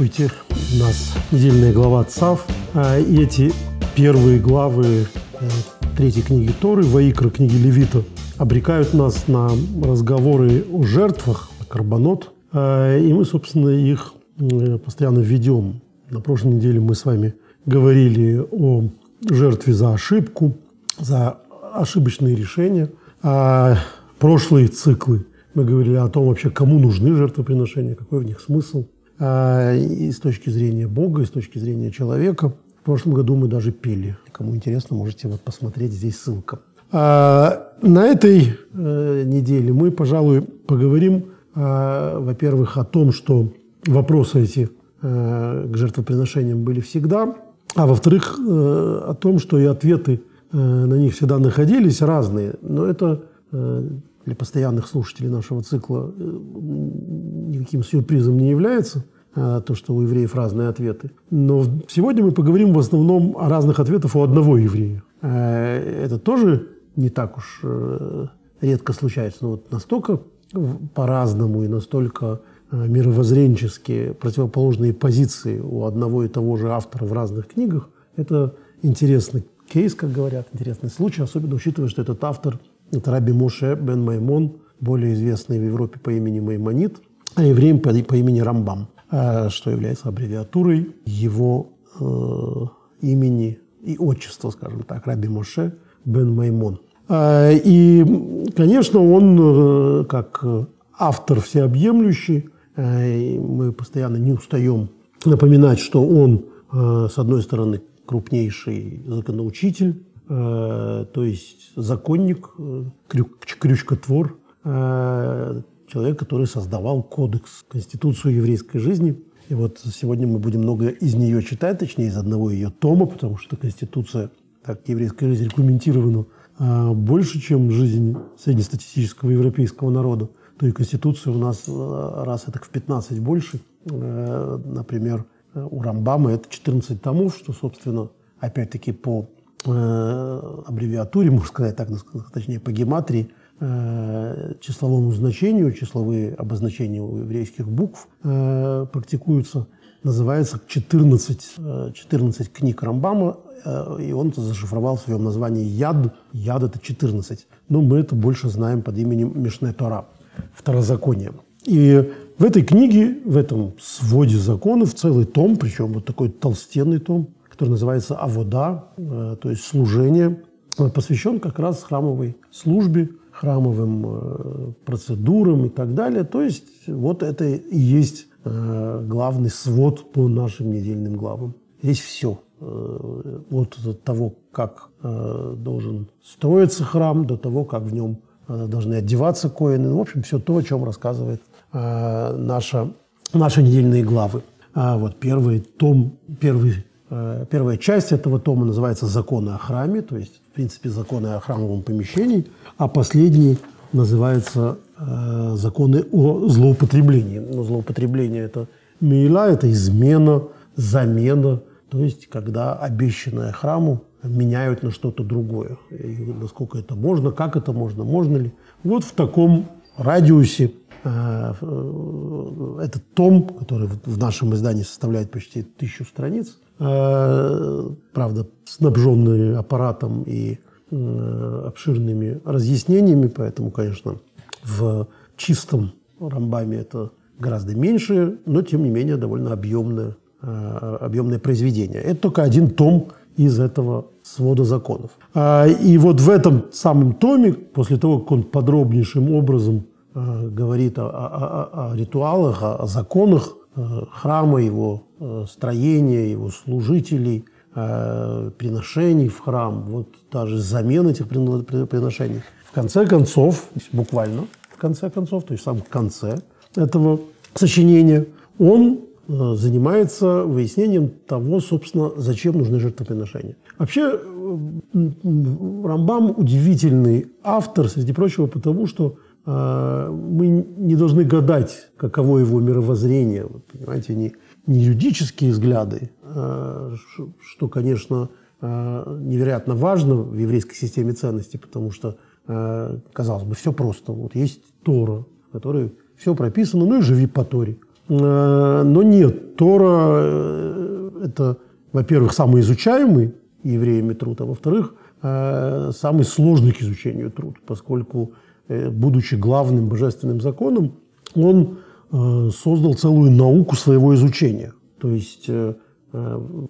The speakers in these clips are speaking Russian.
Здравствуйте. У нас недельная глава Цав. А, и эти первые главы э, третьей книги Торы, Ваикра, книги Левита, обрекают нас на разговоры о жертвах, о карбонот. А, и мы, собственно, их э, постоянно ведем. На прошлой неделе мы с вами говорили о жертве за ошибку, за ошибочные решения. А прошлые циклы мы говорили о том вообще, кому нужны жертвоприношения, какой в них смысл. А, и с точки зрения Бога, и с точки зрения человека. В прошлом году мы даже пели. Кому интересно, можете вот посмотреть, здесь ссылка. А, на этой э, неделе мы, пожалуй, поговорим, а, во-первых, о том, что вопросы эти э, к жертвоприношениям были всегда, а во-вторых, э, о том, что и ответы на них всегда находились разные. Но это для постоянных слушателей нашего цикла э, никаким сюрпризом не является то, что у евреев разные ответы. Но сегодня мы поговорим в основном о разных ответах у одного еврея. Э, это тоже не так уж э, редко случается. Но вот настолько по-разному и настолько мировоззренческие противоположные позиции у одного и того же автора в разных книгах, это интересный кейс, как говорят, интересный случай, особенно учитывая, что этот автор это Раби Моше бен Маймон, более известный в Европе по имени Маймонит, а евреем по, по имени Рамбам, а, что является аббревиатурой его э, имени и отчества, скажем так, Раби Моше бен Маймон. А, и, конечно, он э, как автор всеобъемлющий, э, мы постоянно не устаем напоминать, что он, с одной стороны, крупнейший законоучитель, Э, то есть законник, э, крючкотвор, э, человек, который создавал кодекс, конституцию еврейской жизни. И вот сегодня мы будем много из нее читать, точнее, из одного ее тома, потому что конституция, так еврейская жизнь регламентирована больше, чем жизнь среднестатистического европейского народа. То и конституция у нас раз это в 15 больше. Например, у Рамбама это 14 томов, что, собственно, опять-таки по Э, аббревиатуре, можно сказать так, точнее по гематрии, э, числовому значению, числовые обозначения у еврейских букв э, практикуются, называется 14, 14 книг Рамбама, и он это зашифровал в своем названии Яд. Яд – это 14. Но мы это больше знаем под именем Мишне Тора, Второзаконие. И в этой книге, в этом своде законов, целый том, причем вот такой толстенный том, который называется «Авода», э, то есть служение, посвящен как раз храмовой службе, храмовым э, процедурам и так далее. То есть вот это и есть э, главный свод по нашим недельным главам. Здесь все. От того, как должен строиться храм, до того, как в нем должны одеваться коины. В общем, все то, о чем рассказывает наша, наши недельные главы. А вот первый том, первый Э, первая часть этого тома называется «Законы о храме», то есть, в принципе, законы о храмовом помещении, а последний называется э, «Законы о злоупотреблении». Но злоупотребление – это мейла, это измена, замена, то есть, когда обещанное храму меняют на что-то другое. И насколько это можно, как это можно, можно ли. Вот в таком радиусе э, этот том, который в нашем издании составляет почти тысячу страниц, Э, правда, снабженные аппаратом и э, обширными разъяснениями, поэтому, конечно, в чистом Рамбаме это гораздо меньше, но, тем не менее, довольно объемное, э, объемное произведение. Это только один том из этого свода законов. А, и вот в этом самом томе, после того, как он подробнейшим образом говорит о, о, о, ритуалах, о законах храма, его Э, строения, его служителей, э, приношений в храм, вот даже замена этих приношений. В конце концов, буквально в конце концов, то есть в самом конце этого сочинения, он э, занимается выяснением того, собственно, зачем нужны жертвоприношения. Вообще, Рамбам удивительный автор, среди прочего, потому что мы не должны гадать, каково его мировоззрение. Вот, понимаете, не, не юридические взгляды, а, что, конечно, а, невероятно важно в еврейской системе ценностей, потому что, а, казалось бы, все просто. Вот есть Тора, в которой все прописано, ну и живи по Торе. Но нет, Тора – это, во-первых, самый изучаемый евреями труд, а во-вторых, самый сложный к изучению труд, поскольку, будучи главным божественным законом, он создал целую науку своего изучения. То есть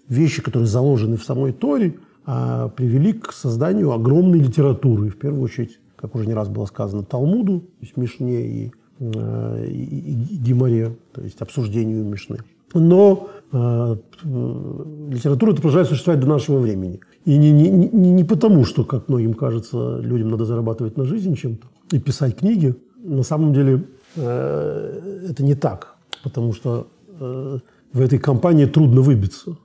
вещи, которые заложены в самой Торе – привели к созданию огромной литературы. В первую очередь, как уже не раз было сказано, Талмуду, то есть Мишне и, э, и, и Гимаре, то есть обсуждению Мишны. Но э, литература это продолжает существовать до нашего времени. И не, не, не, не потому, что, как многим кажется, людям надо зарабатывать на жизнь чем-то и писать книги. На самом деле э, это не так, потому что э, в этой компании трудно выбиться.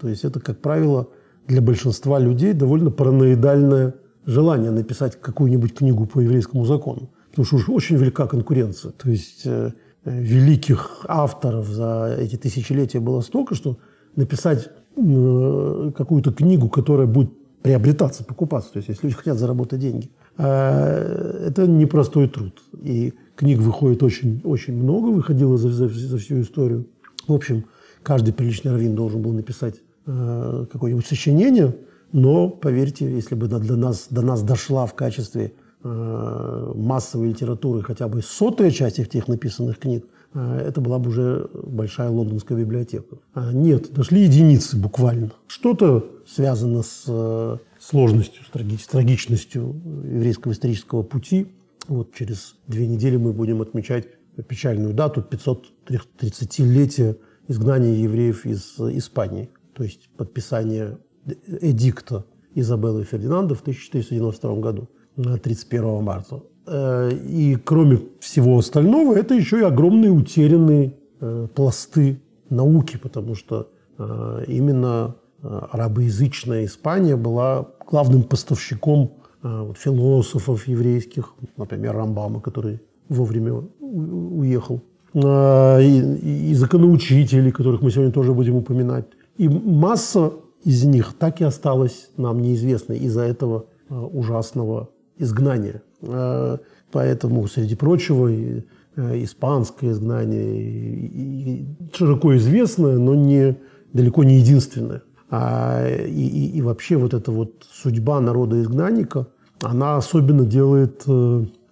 То есть это, как правило, для большинства людей довольно параноидальное желание написать какую-нибудь книгу по еврейскому закону. Потому что уж очень велика конкуренция. То есть э, великих авторов за эти тысячелетия было столько, что написать какую-то книгу, которая будет приобретаться, покупаться, то есть если люди хотят заработать деньги, э, это непростой труд. И книг выходит очень, очень много, выходило за, за, за всю историю. В общем, каждый приличный раввин должен был написать Э, какое-нибудь сочинение, но, поверьте, если бы до нас, до нас дошла в качестве э, массовой литературы хотя бы сотая часть этих написанных книг, э, это была бы уже большая лондонская библиотека. А нет, дошли единицы буквально. Что-то связано с сложностью, с трагичностью еврейского исторического пути. Вот через две недели мы будем отмечать печальную дату 530-летия изгнания евреев из Испании то есть подписание эдикта Изабеллы Фердинанда в 1492 году, 31 марта. Э, и кроме всего остального, это еще и огромные утерянные э, пласты науки, потому что э, именно арабоязычная Испания была главным поставщиком философов еврейских, например, Рамбама, который вовремя уехал, и, законоучителей, которых мы сегодня тоже будем упоминать. И масса из них так и осталась нам неизвестной из-за этого ужасного изгнания. Э, поэтому, среди прочего, э, испанское изгнание широко известное, но не, далеко не единственное. А, и, и, и вообще вот эта вот судьба народа-изгнанника, она особенно делает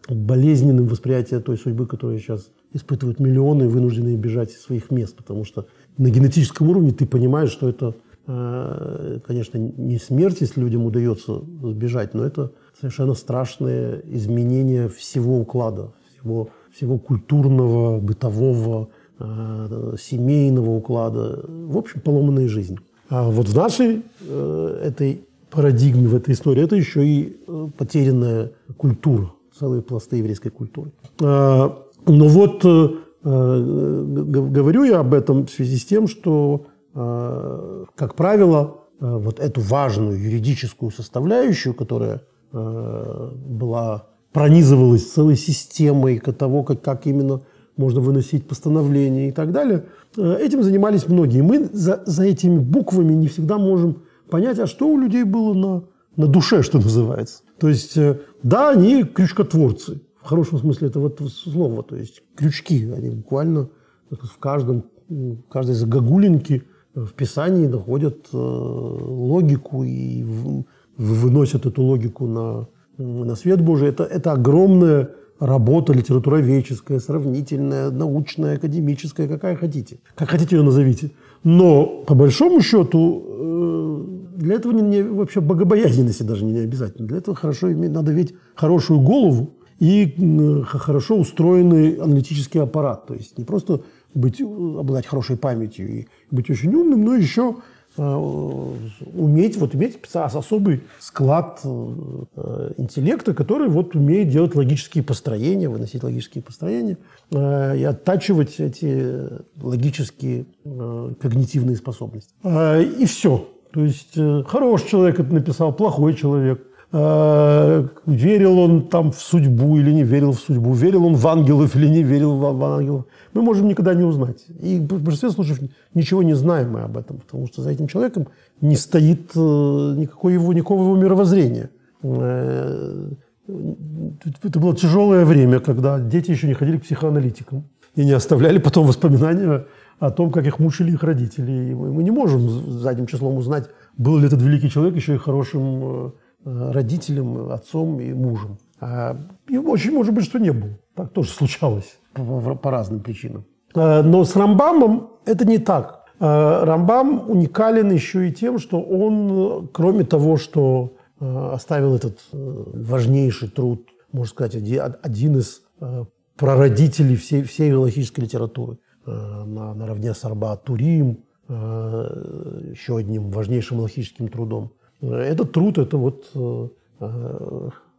болезненным восприятие той судьбы, которую сейчас испытывают миллионы, вынужденные бежать из своих мест, потому что на генетическом уровне ты понимаешь, что это, э, конечно, не смерть, если людям удается сбежать, но это совершенно страшное изменение всего уклада, всего, всего культурного, бытового, э, семейного уклада. В общем, поломанная жизнь. А вот в нашей э, этой парадигме, в этой истории, это еще и потерянная культура, целые пласты еврейской культуры. Но вот Э, говорю я об этом в связи с тем, что, э, как правило, э, вот эту важную юридическую составляющую, которая была пронизывалась целой системой того, как, как именно можно выносить постановления и так далее, этим занимались многие. Мы за, за этими буквами не всегда можем понять, а что у людей было на, на душе, что называется. То есть, да, они крючкотворцы, в хорошем смысле этого слова. То есть крючки, они буквально в каждом, в каждой загогулинке в Писании находят э, логику и выносят эту логику на, на свет Божий. Это, это огромная работа литературоведческая, сравнительная, научная, академическая, какая хотите. Как хотите ее назовите. Но, по большому счету, э, для этого не, не, вообще богобоязненности даже не обязательно. Для этого хорошо иметь, надо иметь хорошую голову, и хорошо устроенный аналитический аппарат. То есть не просто быть, обладать хорошей памятью и быть очень умным, но еще э, уметь, вот иметь особый склад э, интеллекта, который вот умеет делать логические построения, выносить логические построения э, и оттачивать эти логические когнитивные способности. И все. То есть хороший человек это написал, плохой человек. Э, верил он там в судьбу или не верил в судьбу, верил он в ангелов или не верил в ангелов, мы можем никогда не узнать. И в большинстве случаев ничего не знаем мы об этом, потому что за этим человеком не стоит э, никакого его, никакого его мировоззрения. Э, это было тяжелое время, когда дети еще не ходили к психоаналитикам. и не оставляли потом воспоминания о том, как их мучили их родители. И мы не можем задним числом узнать, был ли этот великий человек еще и хорошим родителем, отцом и мужем. А, и очень может быть, что не был. Так тоже случалось по, по разным причинам. А, но с Рамбамом это не так. А, Рамбам уникален еще и тем, что он, кроме того, что оставил этот э, важнейший труд, можно сказать, один из э, прародителей всей, всей галактической литературы, на, наравне с Арба Турим, еще одним важнейшим галактическим трудом. Этот труд – это вот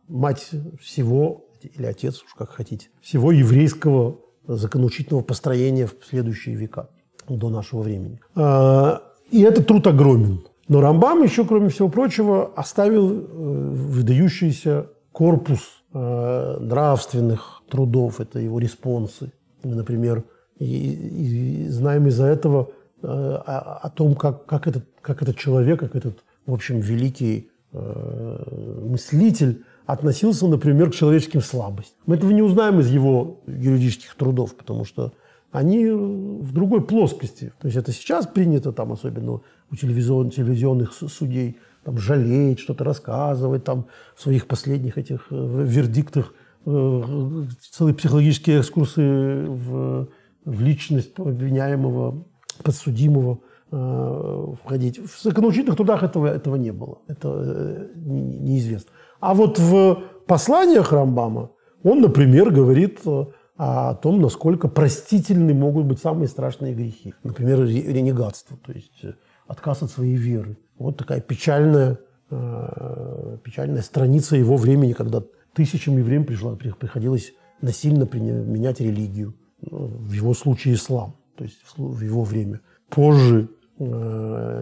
мать всего, или отец, уж как хотите, всего еврейского законоучительного построения в следующие века до нашего времени. А, и этот труд огромен. Но Рамбам еще, кроме всего прочего, оставил э, выдающийся корпус э, нравственных трудов, это его респонсы. Например, и, знаем из-за этого э, о, о том, как, как, этот, как этот человек, как этот, в общем, великий мыслитель относился, например, к человеческим слабостям. Мы этого не узнаем из его юридических трудов, потому что они в другой плоскости. То есть это сейчас принято, там, особенно у телевизион, телевизионных судей, там, жалеть, что-то рассказывать, там, в своих последних этих э, вердиктах э, целые психологические экскурсы в, в личность обвиняемого, подсудимого э, входить. В законоучительных трудах этого, этого не было. Это неизвестно. А вот в посланиях Рамбама он, например, говорит э, о том, насколько простительны могут быть самые страшные грехи. Например, ренегатство, то есть э, отказ от своей веры. Вот такая печальная, э, печальная страница его времени, когда тысячам евреям пришло, приходилось насильно менять религию. В его случае ислам, то есть в его время. Позже,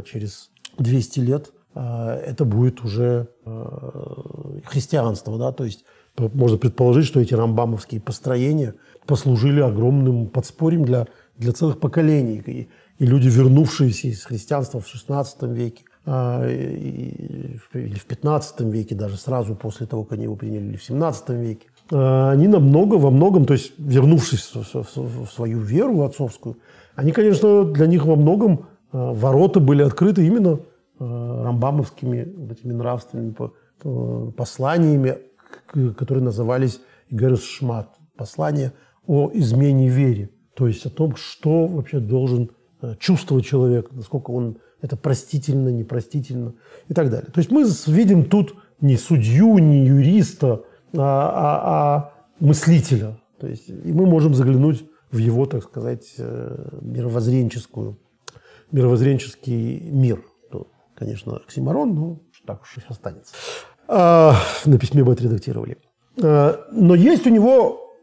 через 200 лет, а, это будет уже а, христианство, да, то есть можно предположить, что эти рамбамовские построения послужили огромным подспорьем для, для целых поколений. И, и люди, вернувшиеся из христианства в XVI веке, а, или в XV веке, даже сразу после того, как они его приняли, или в XVII веке, они намного, во многом, то есть вернувшись в свою веру отцовскую, они, конечно, для них во многом ворота были открыты именно Э, рамбамовскими вот этими нравственными посланиями, которые назывались Герус Шмат, послание о измене вере, то есть о том, что вообще должен э, чувствовать человек, насколько он это простительно, непростительно и так далее. То есть мы видим тут не судью, не юриста, а, а, а мыслителя. То есть и мы можем заглянуть в его, так сказать, э, мировоззренческую, мировоззренческий мир конечно, оксиморон, но так уж и останется. А, на письме мы отредактировали. А, но есть у него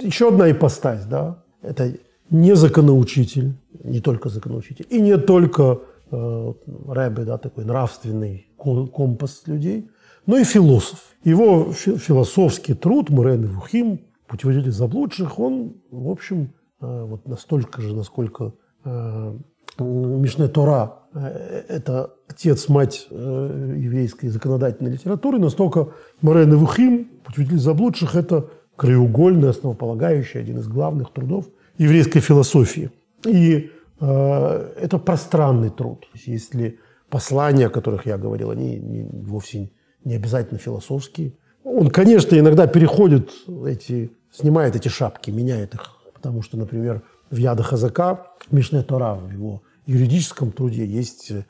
еще одна ипостась, да, это не законоучитель, не только законоучитель, и не только э, Рэбе, да, такой нравственный компас людей, но и философ. Его фи философский труд «Мурен и Вухим», «Путеводитель заблудших», он, в общем, э, вот настолько же, насколько э, Мишне Тора э, – это отец, мать э, еврейской законодательной литературы, настолько Морен и Вухим, путеводитель заблудших, это краеугольный, основополагающий, один из главных трудов еврейской философии. И э, это пространный труд. Если послания, о которых я говорил, они не, вовсе не обязательно философские. Он, конечно, иногда переходит эти, снимает эти шапки, меняет их. Потому что, например, в Яда Хазака, Мишне Тора, в его юридическом труде есть э,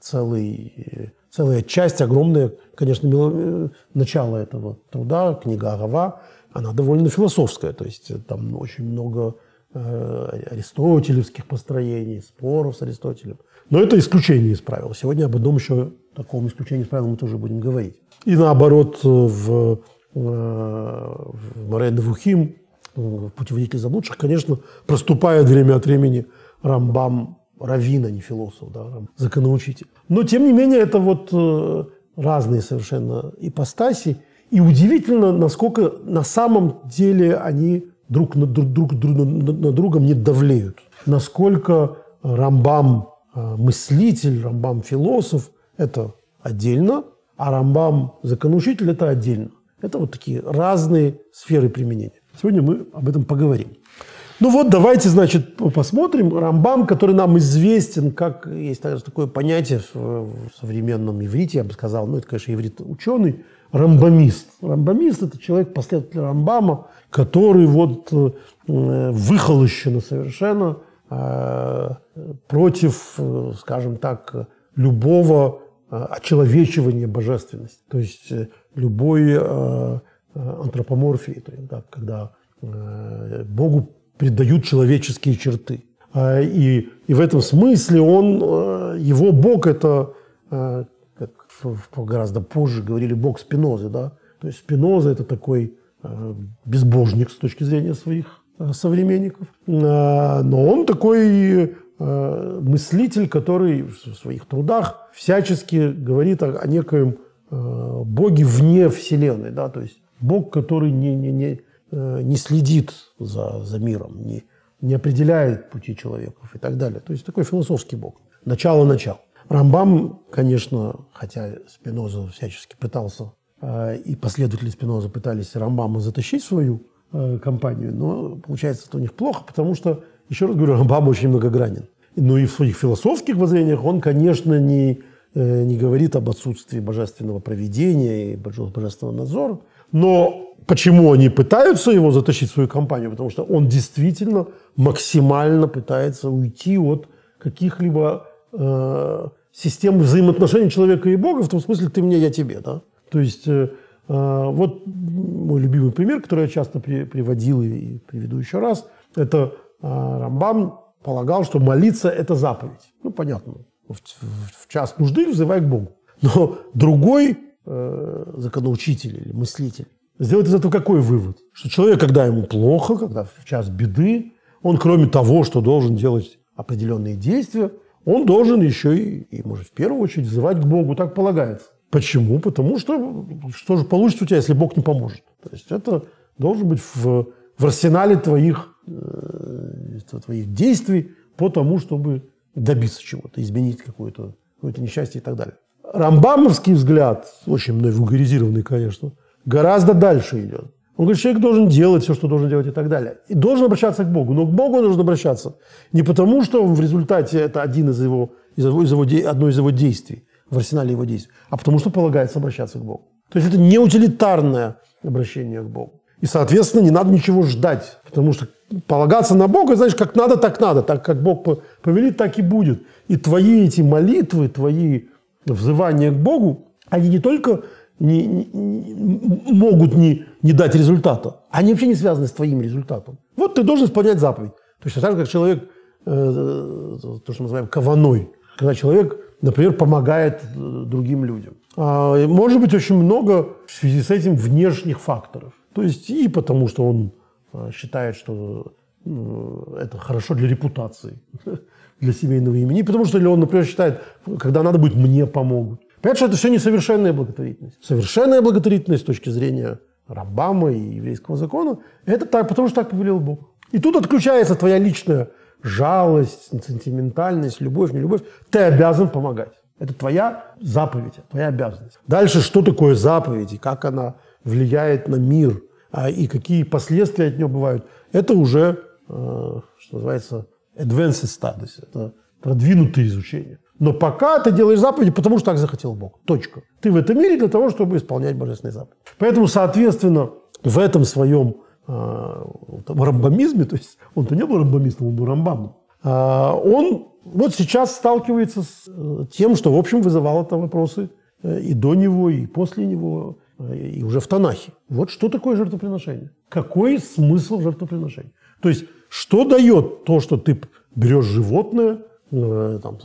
целый, э, целая часть, огромная, конечно, э, начало этого труда, книга Агава, она довольно философская, то есть там очень много аристотелевских построений, споров с Аристотелем. Но это исключение из правил. Сегодня об одном еще таком исключении из правил мы тоже будем говорить. И наоборот, в, в Морен Вухим, в «Путеводитель заблудших», конечно, проступает время от времени Рамбам раввин, а не философ, да, законоучитель. Но, тем не менее, это вот э, разные совершенно ипостаси. И удивительно, насколько на самом деле они друг на, друг, друг, друг на другом не давлеют. Насколько Рамбам э, мыслитель, Рамбам философ – это отдельно, а Рамбам законоучитель – это отдельно. Это вот такие разные сферы применения. Сегодня мы об этом поговорим. Ну вот давайте, значит, посмотрим. Рамбам, который нам известен, как есть такое понятие в современном иврите, я бы сказал, ну это, конечно, иврит ученый, рамбамист. Рамбамист – это человек, последователь Рамбама, который вот э, выхолощенно совершенно э, против, э, скажем так, любого очеловечивания божественности. То есть любой антропоморфии, то есть, да, когда Богу придают человеческие черты. А, и, и в этом смысле он, его Бог – это гораздо позже говорили бог Спинозы, да. То есть Спиноза – это такой э, безбожник с точки зрения своих э, современников. Но он такой э, мыслитель, который в своих трудах всячески говорит о, о некоем боге вне Вселенной. Да? То есть бог, который не, не, не, не следит за, за миром, не, не определяет пути человеков и так далее. То есть такой философский бог. Начало-начало. Рамбам, конечно, хотя Спиноза всячески пытался, э, и последователи Спиноза пытались Рамбама затащить в свою э, компанию, но получается это у них плохо, потому что, еще раз говорю, Рамбам очень многогранен. Ну и в своих философских воззрениях он, конечно, не, э, не говорит об отсутствии божественного проведения и божественного надзора, но почему они пытаются его затащить в свою компанию? Потому что он действительно максимально пытается уйти от каких-либо э, системы взаимоотношений человека и Бога, в том смысле ты мне, я тебе. Да? То есть э, э, вот мой любимый пример, который я часто при, приводил и приведу еще раз, это э, Рамбам полагал, что молиться – это заповедь. Ну, понятно, в, в, в час нужды взывай к Богу. Но другой э, законоучитель или мыслитель сделает из этого какой вывод? Что человек, когда ему плохо, когда в час беды, он кроме того, что должен делать определенные действия, он должен еще и, и, может, в первую очередь взывать к Богу, так полагается. Почему? Потому что что же получится у тебя, если Бог не поможет? То есть это должен быть в, в арсенале твоих, э, твоих действий по тому, чтобы добиться чего-то, изменить какое-то какое несчастье и так далее. Рамбамовский взгляд, очень мной вулгаризированный, конечно, гораздо дальше идет. Он говорит, человек должен делать все, что должен делать и так далее. И должен обращаться к Богу. Но к Богу он должен обращаться не потому, что в результате это один из его, из его, из его, одно из его действий, в арсенале его действий, а потому что полагается обращаться к Богу. То есть это не утилитарное обращение к Богу. И, соответственно, не надо ничего ждать, потому что полагаться на Бога, знаешь, как надо, так надо. Так как Бог повелит, так и будет. И твои эти молитвы, твои взывания к Богу, они не только не, не, могут не, не дать результата. Они вообще не связаны с твоим результатом. Вот ты должен исполнять заповедь. Точно так же, как человек, э, то, что мы называем кованой. Когда человек, например, помогает э, другим людям. А, может быть очень много в связи с этим внешних факторов. То есть и потому, что он э, считает, что ну, это хорошо для репутации, для семейного имени. Потому что он, например, считает, когда надо будет, мне помогут. Понятно, что это все несовершенная благотворительность. Совершенная благотворительность с точки зрения Рамбама и еврейского закона – это так, потому что так повелел Бог. И тут отключается твоя личная жалость, сентиментальность, любовь, не любовь. Ты обязан помогать. Это твоя заповедь, твоя обязанность. Дальше, что такое заповедь и как она влияет на мир, а, и какие последствия от нее бывают, это уже, э, что называется, advanced studies, это продвинутые изучения. Но пока ты делаешь заповеди, потому что так захотел Бог. Точка. Ты в этом мире для того, чтобы исполнять божественные заповеди. Поэтому, соответственно, в этом своем э, рамбамизме, то есть он-то не был рамбамистом, он был рамбамом, э, он вот сейчас сталкивается с э, тем, что, в общем, вызывало там вопросы э, и до него, и после него, э, и уже в Танахе. Вот что такое жертвоприношение? Какой смысл жертвоприношения? То есть, что дает то, что ты берешь животное, Э, там,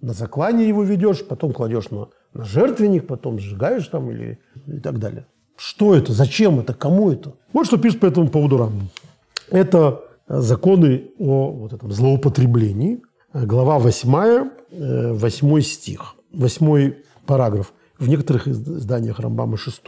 на заклание его ведешь, потом кладешь на, на жертвенник, потом сжигаешь там или и так далее. Что это? Зачем это? Кому это? Вот что пишет по этому поводу Рамбам. Это законы о вот этом злоупотреблении, глава 8, 8 э, стих, 8 параграф. В некоторых изданиях Рамбама 6.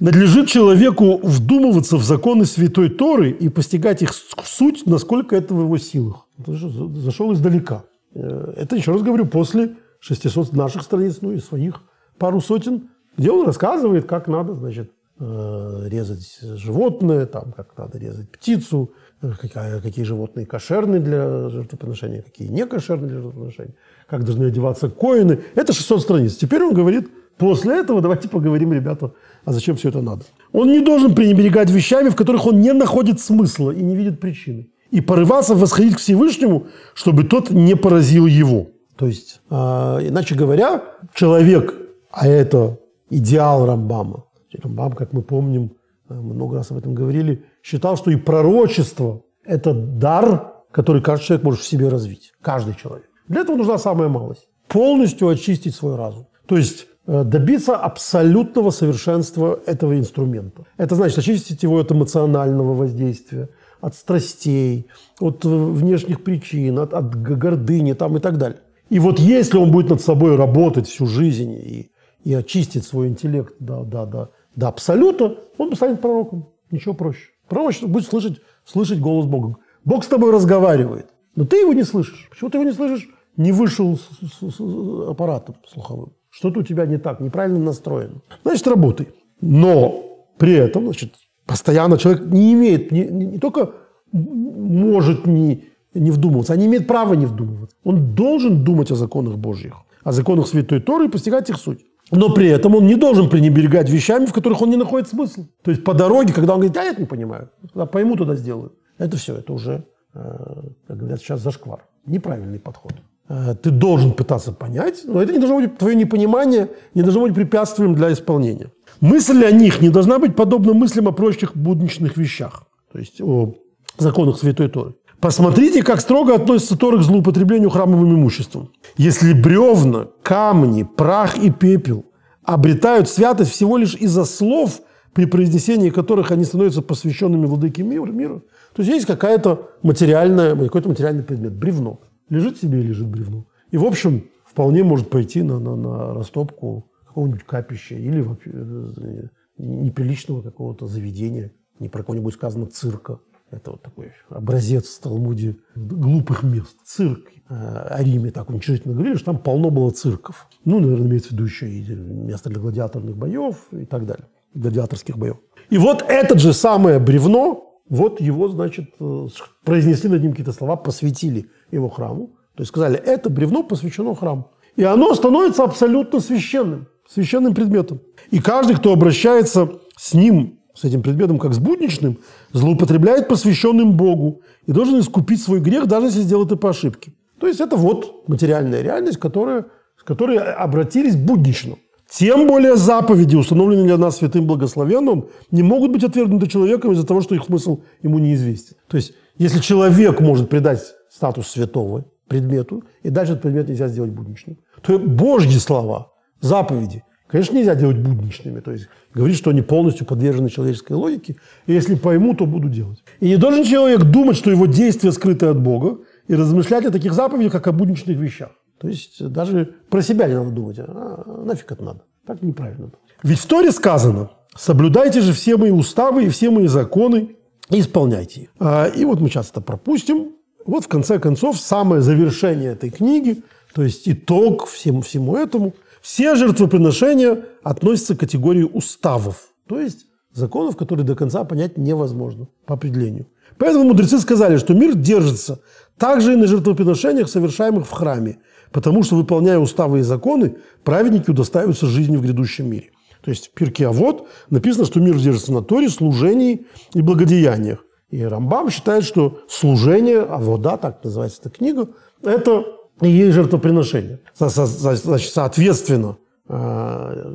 Надлежит человеку вдумываться в законы Святой Торы и постигать их суть, насколько это в его силах. Зашел издалека. Э, это, еще раз говорю, после 600 наших страниц, ну и своих пару сотен, где он рассказывает, как надо, значит, э, резать животное, там, как надо резать птицу, э, какая, какие животные кошерные для жертвоприношения, какие не кошерные для жертвоприношения, как должны одеваться коины. Это 600 страниц. Теперь он говорит, после этого давайте поговорим, ребята, а зачем все это надо. Он не должен пренебрегать вещами, в которых он не находит смысла и не видит причины. И порываться восходить к Всевышнему, чтобы тот не поразил его. То есть, э, иначе говоря, человек, а это идеал Рамбама. Рамбам, как мы помним, э, много раз об этом говорили, считал, что и пророчество – это дар, который каждый человек может в себе развить. Каждый человек. Для этого нужна самая малость. Полностью очистить свой разум. То есть добиться абсолютного совершенства этого инструмента. Это значит очистить его от эмоционального воздействия, от страстей, от э, внешних причин, от, от гордыни там, и так далее. И вот если он будет над собой работать всю жизнь и и очистит свой интеллект до, до, до, до абсолюта, он станет пророком. Ничего проще. Пророчество будет слышать, слышать голос Бога. Бог с тобой разговаривает, но ты его не слышишь. Почему ты его не слышишь? Не вышел с, с, с аппаратом слуховым. Что-то у тебя не так, неправильно настроено. Значит, работай. Но при этом, значит, постоянно человек не имеет, не, не, не только может не, не вдумываться, а не имеет права не вдумываться. Он должен думать о законах Божьих, о законах Святой Торы и постигать их суть. Но при этом он не должен пренебрегать вещами, в которых он не находит смысла. То есть по дороге, когда он говорит, а я это не понимаю, когда пойму, туда сделаю. Это все, это уже, э, как говорят сейчас, зашквар. Неправильный подход. Э, ты должен пытаться понять, но это не должно быть, твое непонимание не должно быть препятствием для исполнения. Мысль о них не должна быть подобна мыслям о прочих будничных вещах, то есть о законах Святой Торы. Посмотрите, как строго относится Тора к злоупотреблению храмовым имуществом. Если бревна, камни, прах и пепел обретают святость всего лишь из-за слов, при произнесении которых они становятся посвященными владыке мира то есть есть какая-то материальная, какой-то материальный предмет. Бревно. Лежит себе и лежит бревно. И, в общем, вполне может пойти на, на, на растопку какого-нибудь капища или вообще э, неприличного какого-то заведения, не про кого-нибудь сказано цирка. Это вот такой образец в Талмуде глупых мест. Цирк. Э, о Риме так уничижительно говорили, что там полно было цирков. Ну, наверное, имеется в виду еще и место для гладиаторных боев и так далее. Гладиаторских боев. И вот это же самое бревно, вот его, значит, э, произнесли над ним какие-то слова, посвятили его храму. То есть сказали, это бревно посвящено храму. И оно становится абсолютно священным, священным предметом. И каждый, кто обращается с ним с этим предметом как с будничным, злоупотребляет посвященным Богу и должен искупить свой грех, даже если сделал это по ошибке. То есть это вот материальная реальность, которая, с которой обратились буднично. Тем более заповеди, установленные для нас святым благословенным, не могут быть отвергнуты человеком из-за того, что их смысл ему неизвестен. То есть, если человек может придать статус святого предмету, и дальше этот предмет нельзя сделать будничным, то Божьи слова, заповеди Конечно, нельзя делать будничными, то есть говорить, что они полностью подвержены человеческой логике, и если пойму, то буду делать. И не должен человек думать, что его действия скрыты от Бога, и размышлять о таких заповедях, как о будничных вещах. То есть даже про себя не надо думать, а нафиг это надо. Так неправильно. Ведь в Торе сказано, соблюдайте же все мои уставы и все мои законы, и исполняйте их. А, и вот мы сейчас это пропустим. Вот в конце концов самое завершение этой книги, то есть итог всему, всему этому – все жертвоприношения относятся к категории уставов, то есть законов, которые до конца понять невозможно по определению. Поэтому мудрецы сказали, что мир держится также и на жертвоприношениях, совершаемых в храме, потому что, выполняя уставы и законы, праведники удостаиваются жизни в грядущем мире. То есть в Пирке Авод написано, что мир держится на Торе, служении и благодеяниях. И Рамбам считает, что служение, а вода, так называется эта книга, это и есть жертвоприношение. Значит, соответственно, э,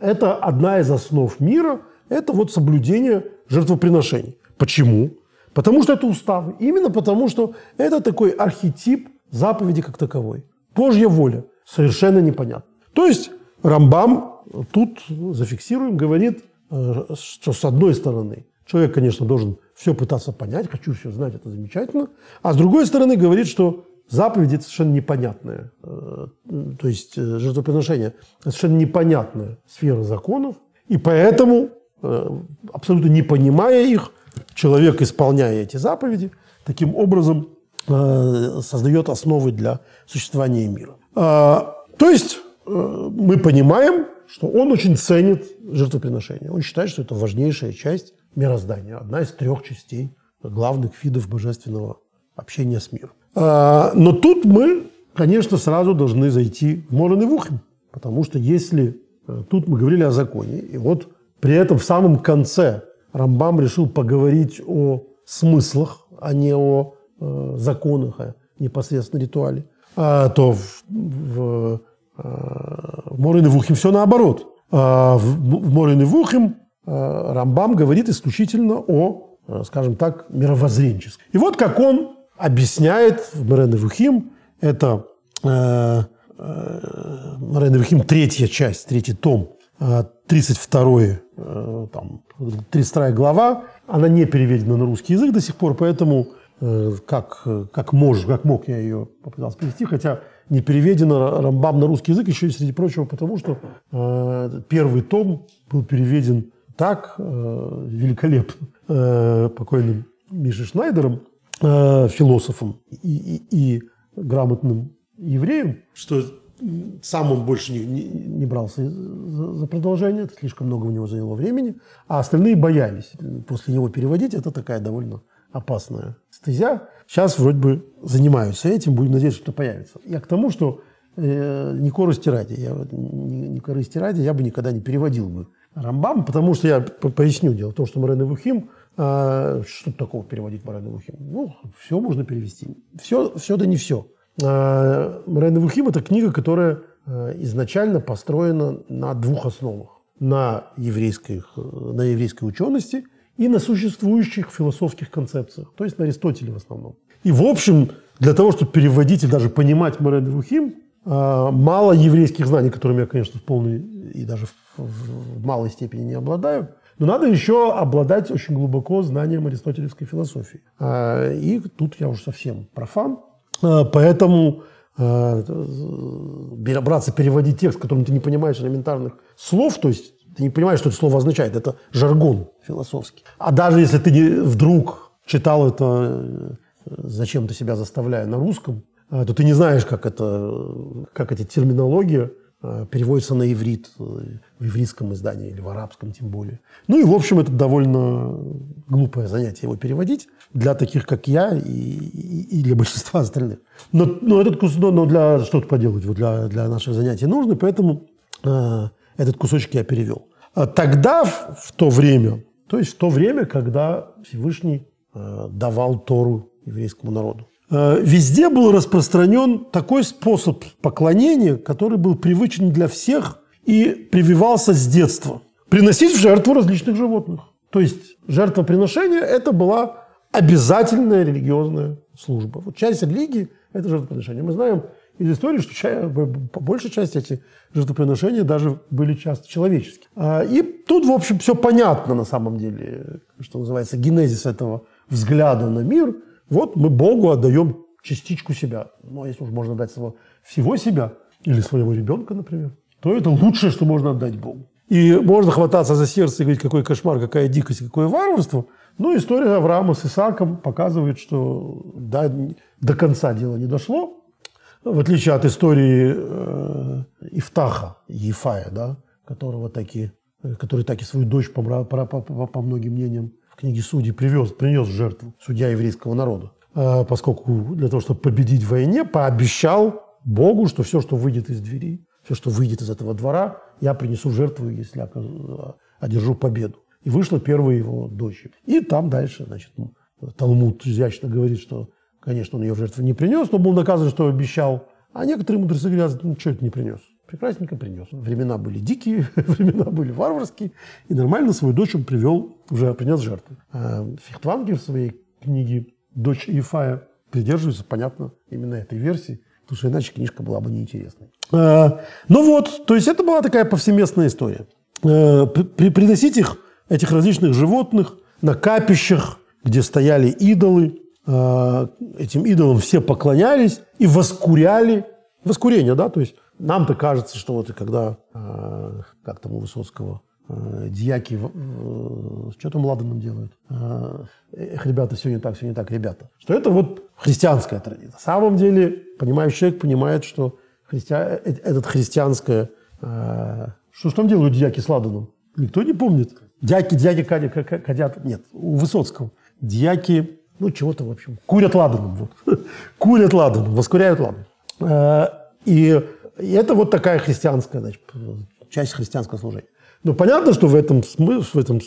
это одна из основ мира, это вот соблюдение жертвоприношений. Почему? Потому что это уставы. Именно потому, что это такой архетип заповеди как таковой. Божья воля. Совершенно непонятно. То есть Рамбам тут зафиксируем, говорит, э, что с одной стороны человек, конечно, должен все пытаться понять, хочу все знать, это замечательно. А с другой стороны говорит, что Заповеди – совершенно непонятная, э, то есть э, жертвоприношение – совершенно непонятная сфера законов, и поэтому, абсолютно не понимая их, человек, исполняя эти заповеди, таким образом создает основы для существования мира. То есть мы понимаем, что он очень ценит жертвоприношение. Он считает, что это важнейшая часть мироздания, одна из трех частей главных видов божественного общения с миром. А, но тут мы, конечно, сразу должны зайти в Морон и Вухим, потому что если э, тут мы говорили о законе, и вот при этом в самом конце Рамбам решил поговорить о смыслах, а не о э, законах, а непосредственно ритуале, а, то в, в, э, в Морен и Вухим все наоборот. А в, в Морен и Вухим э, Рамбам говорит исключительно о, э, скажем так, мировоззренческом. И вот как он объясняет в Морен и Вухим, это э, Морен и Вухим третья часть, третий том, 32 э, там, 32 глава, она не переведена на русский язык до сих пор, поэтому как, как, мож, как мог я ее попытался перевести, хотя не переведено Рамбам на русский язык еще и среди прочего, потому что э, первый том был переведен так э, великолепно э, покойным Мишей Шнайдером, э, философом и, и, и грамотным евреем, что сам он больше не, не, не брался за, за продолжение, это слишком много у него заняло времени, а остальные боялись после него переводить. Это такая довольно опасная стезя. Сейчас вроде бы занимаются этим, будем надеяться, что появится. Я к тому, что э, не корости ради, я, не, не корысти ради, я бы никогда не переводил бы Рамбам, потому что я поясню, дело в том, что Морен Вухим, э, что такого переводить Морен Вухим? Ну, все можно перевести. Все, все да не все. Э, Морен Вухим – это книга, которая э, изначально построена на двух основах. На еврейской, на еврейской учености – и на существующих философских концепциях, то есть на Аристотеле в основном. И в общем, для того, чтобы переводить и даже понимать Морен Вухим, а, мало еврейских знаний, которыми я, конечно, в полной и даже в малой степени не обладаю, но надо еще обладать очень глубоко знанием аристотелевской философии. А, и тут я уже совсем профан. А, поэтому браться переводить текст, которым ты не понимаешь элементарных слов, то есть ты не понимаешь, что это слово означает. Это жаргон философский. А даже если ты вдруг читал это, э, зачем-то себя заставляя на русском, э, то ты не знаешь, как, это, как эти терминология э, переводится на иврит, в ивритском издании или в арабском тем более. Ну и, в общем, это довольно глупое занятие его переводить для таких, как я, и, и для большинства остальных. Но, но этот кусок, но для что-то поделать вот для, для наших занятий нужно, поэтому этот кусочек я перевел. А тогда, в то время, то есть в то время, когда Всевышний э, давал Тору еврейскому народу, э, везде был распространен такой способ поклонения, который был привычен для всех и прививался с детства. Приносить в жертву различных животных. То есть жертвоприношение – это была обязательная религиозная служба. Вот часть религии – это жертвоприношение. Мы знаем из истории, что по большей части эти жертвоприношения даже были часто человеческие. А, и тут, в общем, все понятно на самом деле, что называется, генезис этого взгляда на мир. Вот мы Богу отдаем частичку себя. Ну, если уж можно дать своего, всего себя, или своего ребенка, например, то это лучшее, что можно отдать Богу. И можно хвататься за сердце и говорить, какой кошмар, какая дикость, какое варварство. Но история Авраама с Исааком показывает, что до, до конца дело не дошло в отличие от истории э, Ифтаха, Ефая, да, которого таки, который таки свою дочь, по, по, по, по многим мнениям, в книге Судей привез, принес в жертву судья еврейского народа. Э, поскольку для того, чтобы победить в войне, пообещал Богу, что все, что выйдет из двери, все, что выйдет из этого двора, я принесу в жертву, если одержу победу. И вышла первая его дочь. И там дальше, значит, Талмуд изящно говорит, что Конечно, он ее в жертву не принес, но был наказан, что обещал. А некоторые мудрецы говорят, ну, что это не принес? Прекрасненько принес. Времена были дикие, времена были варварские, и нормально свою дочь он привел, уже принес жертву. А Фихтвангер в своей книге «Дочь Ефая» придерживается, понятно, именно этой версии, потому что иначе книжка была бы неинтересной. А, ну вот, то есть это была такая повсеместная история. А, при, приносить их, этих различных животных, на капищах, где стояли идолы, этим идолам все поклонялись и воскуряли. Воскурение, да, то есть нам-то кажется, что вот когда, э, как там у Высоцкого, э, дьяки, что там Ладаном делают? Эх, ребята, все не так, все не так, ребята. Что это вот христианская традиция. На самом деле, понимающий человек понимает, что христи... этот христианское Что ж там делают дьяки с ладаном? Никто не помнит. Дьяки, дьяки кадят, нет, у Высоцкого. Дьяки, ну, чего-то, в общем, курят ладаном. Курят ладаном, воскуряют ладаном. Э, и это вот такая христианская, значит, часть христианского служения. Но понятно, что в этом, в этом,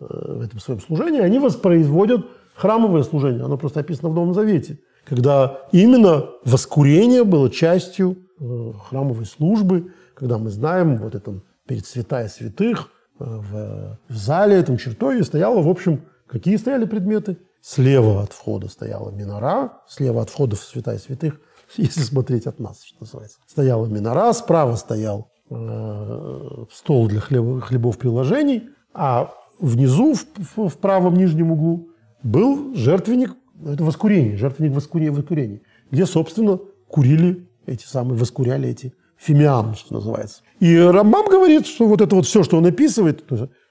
в этом своем служении они воспроизводят храмовое служение. Оно просто описано в Новом Завете. Когда именно воскурение было частью э, храмовой службы, когда мы знаем, вот это перед святая святых, э, в, в зале, этом чертоге стояло, в общем, какие стояли предметы? Слева от входа стояла минора, слева от входа в святая святых, если смотреть от нас, что называется, стояла минора, справа стоял э, стол для хлеб, хлебов приложений, а внизу, в, в правом нижнем углу, был жертвенник, это воскурение, жертвенник воскурения, воскурения, где, собственно, курили эти самые, воскуряли эти фимиам, что называется. И Рамбам говорит, что вот это вот все, что он описывает,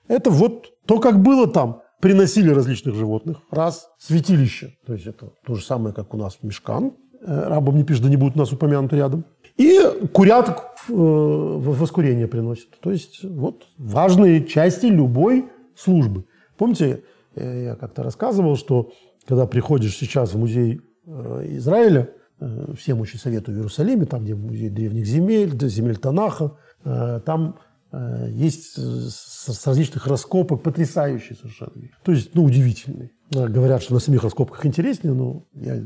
это вот то, как было там. Приносили различных животных, раз, святилище, то есть это то же самое, как у нас в Мешкан, э, Рамбам не пишет, да не будет у нас упомянуты рядом. И курят э, воскурение приносят. То есть вот важные части любой службы. Помните, Э, я как-то рассказывал, что когда приходишь сейчас в музей Израиля, всем очень советую в Иерусалиме, там, где музей древних земель, земель Танаха, там есть с различных раскопок потрясающие совершенно. То есть, ну, удивительные. Говорят, что на самих раскопках интереснее, но я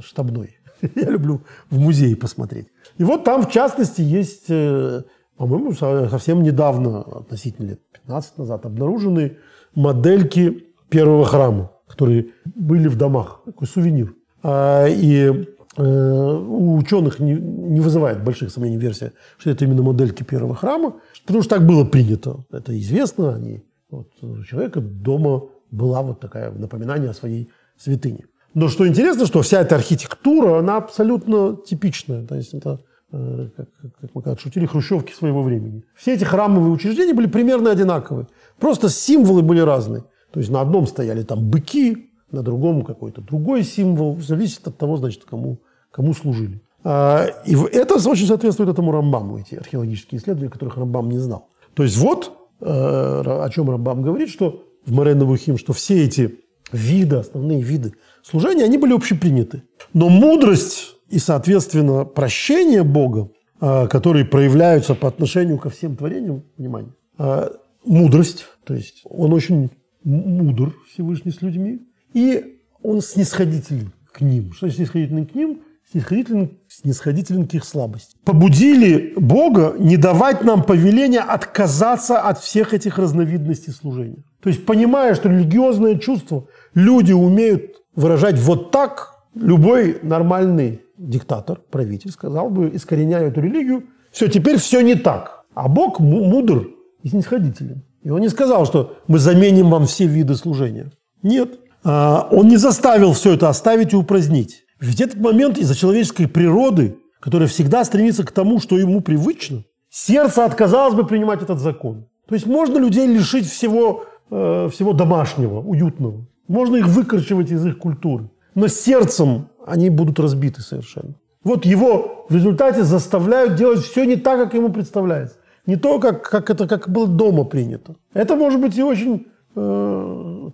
штабной. Я люблю в музее посмотреть. И вот там, в частности, есть, по-моему, совсем недавно, относительно лет 15 назад, обнаружены модельки первого храма, которые были в домах, такой сувенир. А, и э, у ученых не, не вызывает больших сомнений версия, что это именно модельки первого храма, потому что так было принято. Это известно. Они, вот, у человека дома была вот такая напоминание о своей святыне. Но что интересно, что вся эта архитектура, она абсолютно типичная. То есть это, э, как, как мы как шутили, хрущевки своего времени. Все эти храмовые учреждения были примерно одинаковые. Просто символы были разные. То есть на одном стояли там быки, на другом какой-то другой символ. Зависит от того, значит, кому, кому служили. А, и это очень соответствует этому Рамбаму, эти археологические исследования, которых Рамбам не знал. То есть вот э, о чем Рамбам говорит, что в Морено Бухим, что все эти виды, основные виды служения, они были общеприняты. Но мудрость и, соответственно, прощение Бога, э, которые проявляются по отношению ко всем творениям, внимание, э, мудрость, то есть он очень мудр Всевышний с людьми, и он снисходителен к ним. Что значит снисходителен к ним? Снисходителен, снисходителен к их слабости. Побудили Бога не давать нам повеления отказаться от всех этих разновидностей служения. То есть, понимая, что религиозное чувство люди умеют выражать вот так, любой нормальный диктатор, правитель сказал бы, искореняя эту религию, все, теперь все не так. А Бог мудр и снисходителен. И он не сказал, что мы заменим вам все виды служения. Нет. А, он не заставил все это оставить и упразднить. Ведь этот момент из-за человеческой природы, которая всегда стремится к тому, что ему привычно, сердце отказалось бы принимать этот закон. То есть можно людей лишить всего, э, всего домашнего, уютного. Можно их выкорчевать из их культуры. Но сердцем они будут разбиты совершенно. Вот его в результате заставляют делать все не так, как ему представляется. Не то, как, как это как было дома принято. Это может быть и очень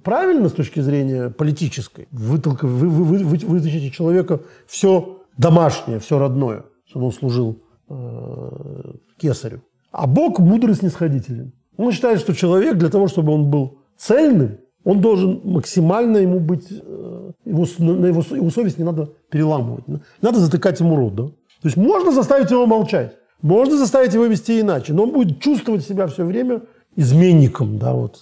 правильно с точки зрения политической. Вытолка, вы, вы, вы, вы, вытащите человека все домашнее, все родное, чтобы он служил э, кесарю. А Бог мудрый снисходителен. Он считает, что человек для того, чтобы он был цельным, он должен максимально ему быть, э, его, на его, его совесть не надо переламывать, надо затыкать ему рот. Да? То есть можно заставить его молчать. Можно заставить его вести иначе, но он будет чувствовать себя все время изменником, да, вот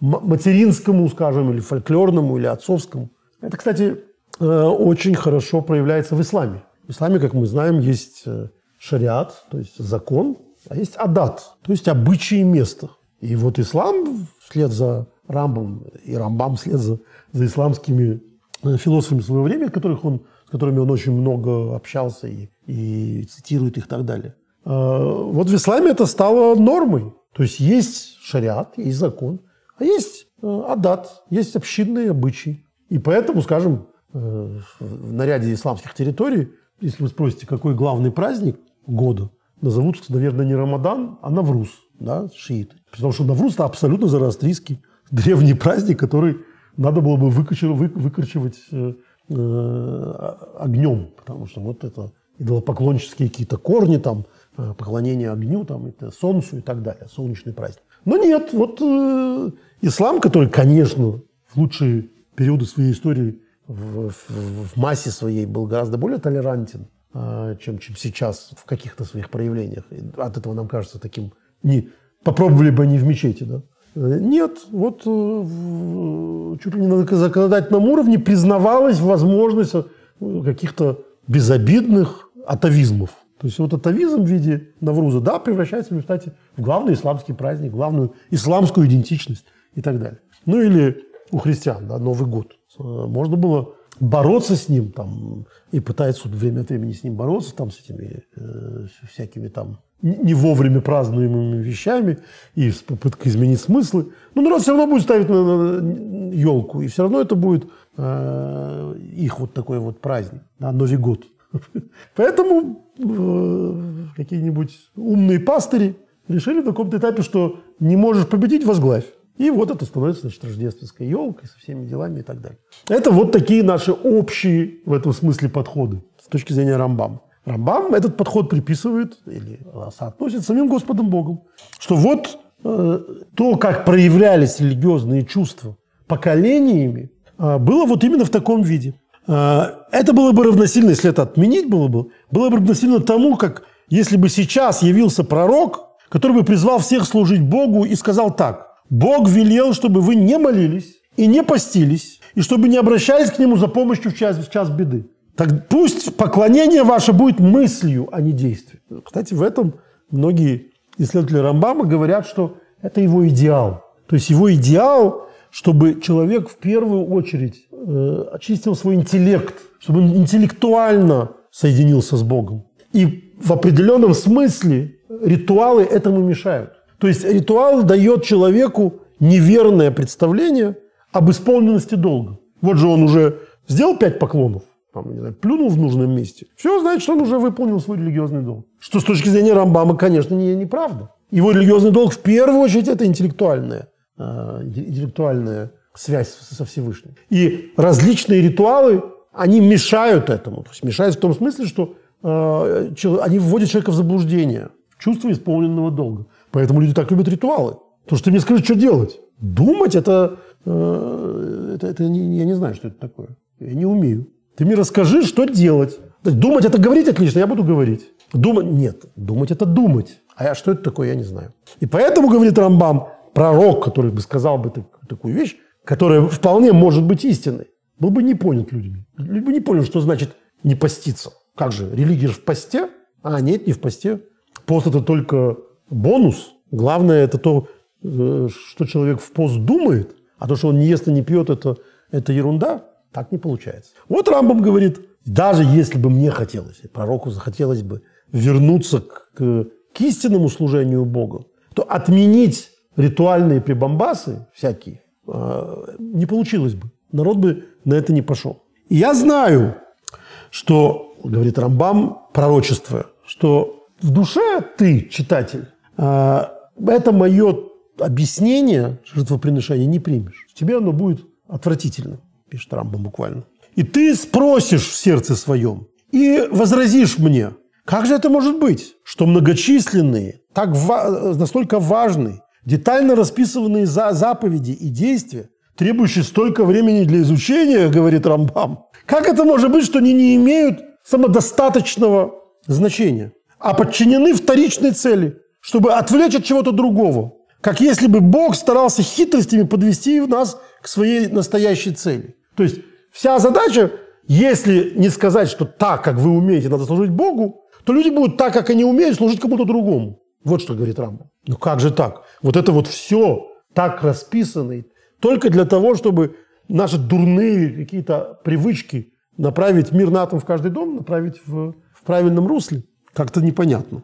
материнскому, скажем, или фольклорному, или отцовскому. Это, кстати, э, очень хорошо проявляется в исламе. В исламе, как мы знаем, есть э, шариат, то есть закон, а есть адат, то есть обычаи места. И вот ислам вслед за Рамбом, и Рамбам вслед за, за исламскими э, философами своего времени, которых он которыми он очень много общался и, и цитирует их и так далее. Вот в исламе это стало нормой. То есть есть шариат, есть закон, а есть э, адат, есть общинные обычаи. И поэтому, скажем, э, в наряде исламских территорий, если вы спросите, какой главный праздник года, назовут, наверное, не Рамадан, а Навруз, да, шииты. Потому что Навруз – это абсолютно зороастрийский древний праздник, который надо было бы выкачивать э, огнем, потому что вот это идолопоклоннические какие-то корни, там, поклонение огню, там, это солнцу и так далее, солнечный праздник. Но нет, вот э, ислам, который, конечно, в лучшие периоды своей истории в, в, в массе своей был гораздо более толерантен, э, чем, чем сейчас в каких-то своих проявлениях. И от этого нам кажется таким... Не, попробовали бы они в мечети, да? Нет, вот э, чуть ли не на законодательном уровне признавалась возможность э, каких-то безобидных атовизмов. То есть вот атовизм в виде Навруза, да, превращается в результате в главный исламский праздник, главную исламскую идентичность и так далее. Ну или у христиан, да, Новый год. Можно было бороться с ним там, и пытается время от времени с ним бороться там, с этими э, всякими там не вовремя празднуемыми вещами и с попыткой изменить смыслы. Но народ все равно будет ставить на, на елку, и все равно это будет э, их вот такой вот праздник, да, Новый год. Поэтому э, какие-нибудь умные пастыри решили на каком-то этапе, что не можешь победить, возглавь. И вот это становится, значит, рождественской елкой со всеми делами и так далее. Это вот такие наши общие в этом смысле подходы с точки зрения Рамбама. Рамбам этот подход приписывает или соотносит с самим Господом Богом. Что вот э, то, как проявлялись религиозные чувства поколениями, э, было вот именно в таком виде. Э, это было бы равносильно, если это отменить было бы, было бы равносильно тому, как если бы сейчас явился пророк, который бы призвал всех служить Богу и сказал так. Бог велел, чтобы вы не молились и не постились, и чтобы не обращались к Нему за помощью в час, в час беды. Так пусть поклонение ваше будет мыслью, а не действием. Кстати, в этом многие исследователи Рамбама говорят, что это его идеал. То есть его идеал, чтобы человек в первую очередь э, очистил свой интеллект, чтобы он интеллектуально соединился с Богом. И в определенном смысле ритуалы этому мешают. То есть ритуал дает человеку неверное представление об исполненности долга. Вот же он уже сделал пять поклонов, там, не знаю, плюнул в нужном месте. Все, значит, что он уже выполнил свой религиозный долг. Что с точки зрения Рамбама, конечно, не, неправда. Его религиозный долг в первую очередь это интеллектуальная, э, интеллектуальная связь со Всевышним. И различные ритуалы, они мешают этому. То есть мешают в том смысле, что э, они вводят человека в заблуждение, в чувство исполненного долга. Поэтому люди так любят ритуалы. Потому что ты мне скажи, что делать. Думать это, э, это, это не, я не знаю, что это такое. Я не умею. Ты мне расскажи, что делать. Думать это говорить отлично, я буду говорить. Думать нет, думать это думать. А я, что это такое, я не знаю. И поэтому, говорит Рамбам, пророк, который бы сказал бы так, такую вещь, которая вполне может быть истинной, был бы не понят людьми. Люди бы не поняли, что значит не поститься. Как же, религия же в посте? А, нет, не в посте. Пост – это только бонус. Главное – это то, э, что человек в пост думает, а то, что он не ест и не пьет, это, это ерунда. Так не получается. Вот Рамбам говорит, даже если бы мне хотелось, пророку захотелось бы вернуться к, к истинному служению Богу, то отменить ритуальные прибамбасы всякие не получилось бы. Народ бы на это не пошел. И я знаю, что, говорит Рамбам, пророчество, что в душе ты, читатель, э, это мое объяснение жертвоприношения не примешь. Тебе оно будет отвратительным пишет Рамбам буквально. И ты спросишь в сердце своем и возразишь мне, как же это может быть, что многочисленные, так настолько важные, детально расписанные за заповеди и действия, требующие столько времени для изучения, говорит Рамбам, как это может быть, что они не имеют самодостаточного значения, а подчинены вторичной цели, чтобы отвлечь от чего-то другого? Как если бы Бог старался хитростями подвести нас к своей настоящей цели. То есть вся задача, если не сказать, что так, как вы умеете, надо служить Богу, то люди будут так, как они умеют, служить кому-то другому. Вот что говорит Рамбам. Ну как же так? Вот это вот все так расписано только для того, чтобы наши дурные какие-то привычки направить мир на атом в каждый дом, направить в, в правильном русле. Как-то непонятно.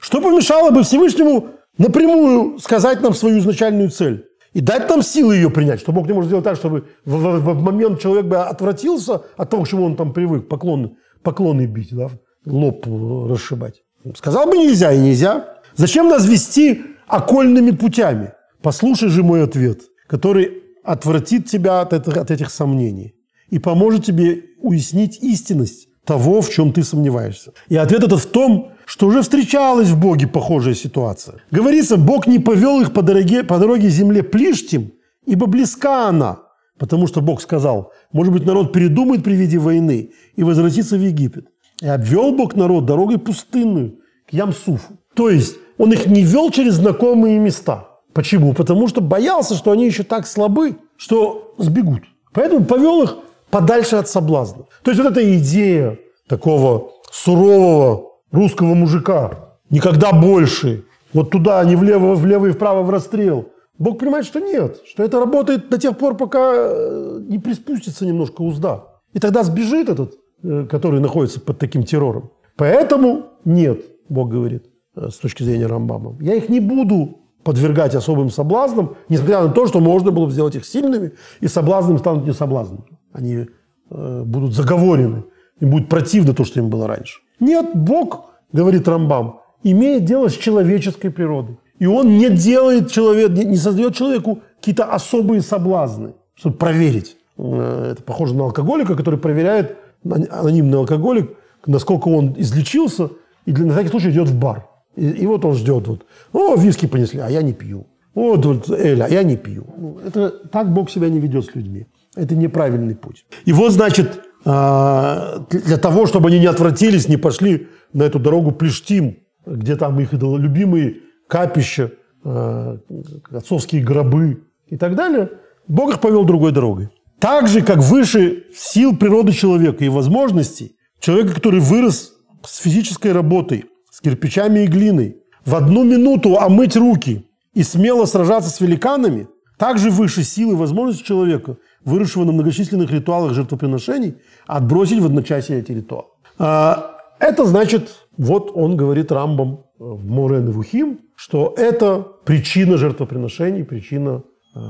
Что помешало бы Всевышнему напрямую сказать нам свою изначальную цель? И дать нам силы ее принять, что Бог не может сделать так, чтобы в, в, в момент человек бы отвратился от того, к чему он там привык, поклоны, поклоны бить, да, лоб расшибать. Сказал бы нельзя и нельзя. Зачем нас вести окольными путями? Послушай же мой ответ, который отвратит тебя от, этих, от этих сомнений и поможет тебе уяснить истинность того, в чем ты сомневаешься. И ответ этот в том, что уже встречалась в Боге похожая ситуация. Говорится, Бог не повел их по дороге, по дороге земле Плиштим, ибо близка она. Потому что Бог сказал, может быть, народ передумает при виде войны и возвратится в Египет. И обвел Бог народ дорогой пустынную к Ямсуфу. То есть он их не вел через знакомые места. Почему? Потому что боялся, что они еще так слабы, что сбегут. Поэтому повел их подальше от соблазна. То есть вот эта идея такого сурового русского мужика, никогда больше, вот туда, не влево, влево и вправо в расстрел. Бог понимает, что нет, что это работает до тех пор, пока э, не приспустится немножко узда. И тогда сбежит этот, э, который находится под таким террором. Поэтому нет, Бог говорит, с точки зрения Рамбама. Я их не буду подвергать особым соблазнам, несмотря на то, что можно было бы сделать их сильными, и соблазном станут не соблазном. Они э, будут заговорены, им будет противно то, что им было раньше. Нет, Бог, говорит Рамбам, имеет дело с человеческой природой. И он не делает человек, не создает человеку какие-то особые соблазны, чтобы проверить. Э, это похоже на алкоголика, который проверяет, анонимный алкоголик, насколько он излечился, и для, на всякий случай идет в бар. И, и вот он ждет, вот, о, виски понесли, а я не пью. Вот, вот Эля, я не пью. Это так Бог себя не ведет с людьми. Это неправильный путь. И вот, значит, а, для того, чтобы они не отвратились, не пошли на эту дорогу Плештим, где там их любимые капища, а, отцовские гробы и так далее, Бог их повел другой дорогой. Так же, как выше сил природы человека и возможностей, человека, который вырос с физической работой, с кирпичами и глиной, в одну минуту омыть руки и смело сражаться с великанами, также выше силы и возможности человека, выросшего на многочисленных ритуалах жертвоприношений, отбросить в одночасье эти ритуалы. А, это значит, вот он говорит Рамбам в Морен Вухим, что это причина жертвоприношений, причина э,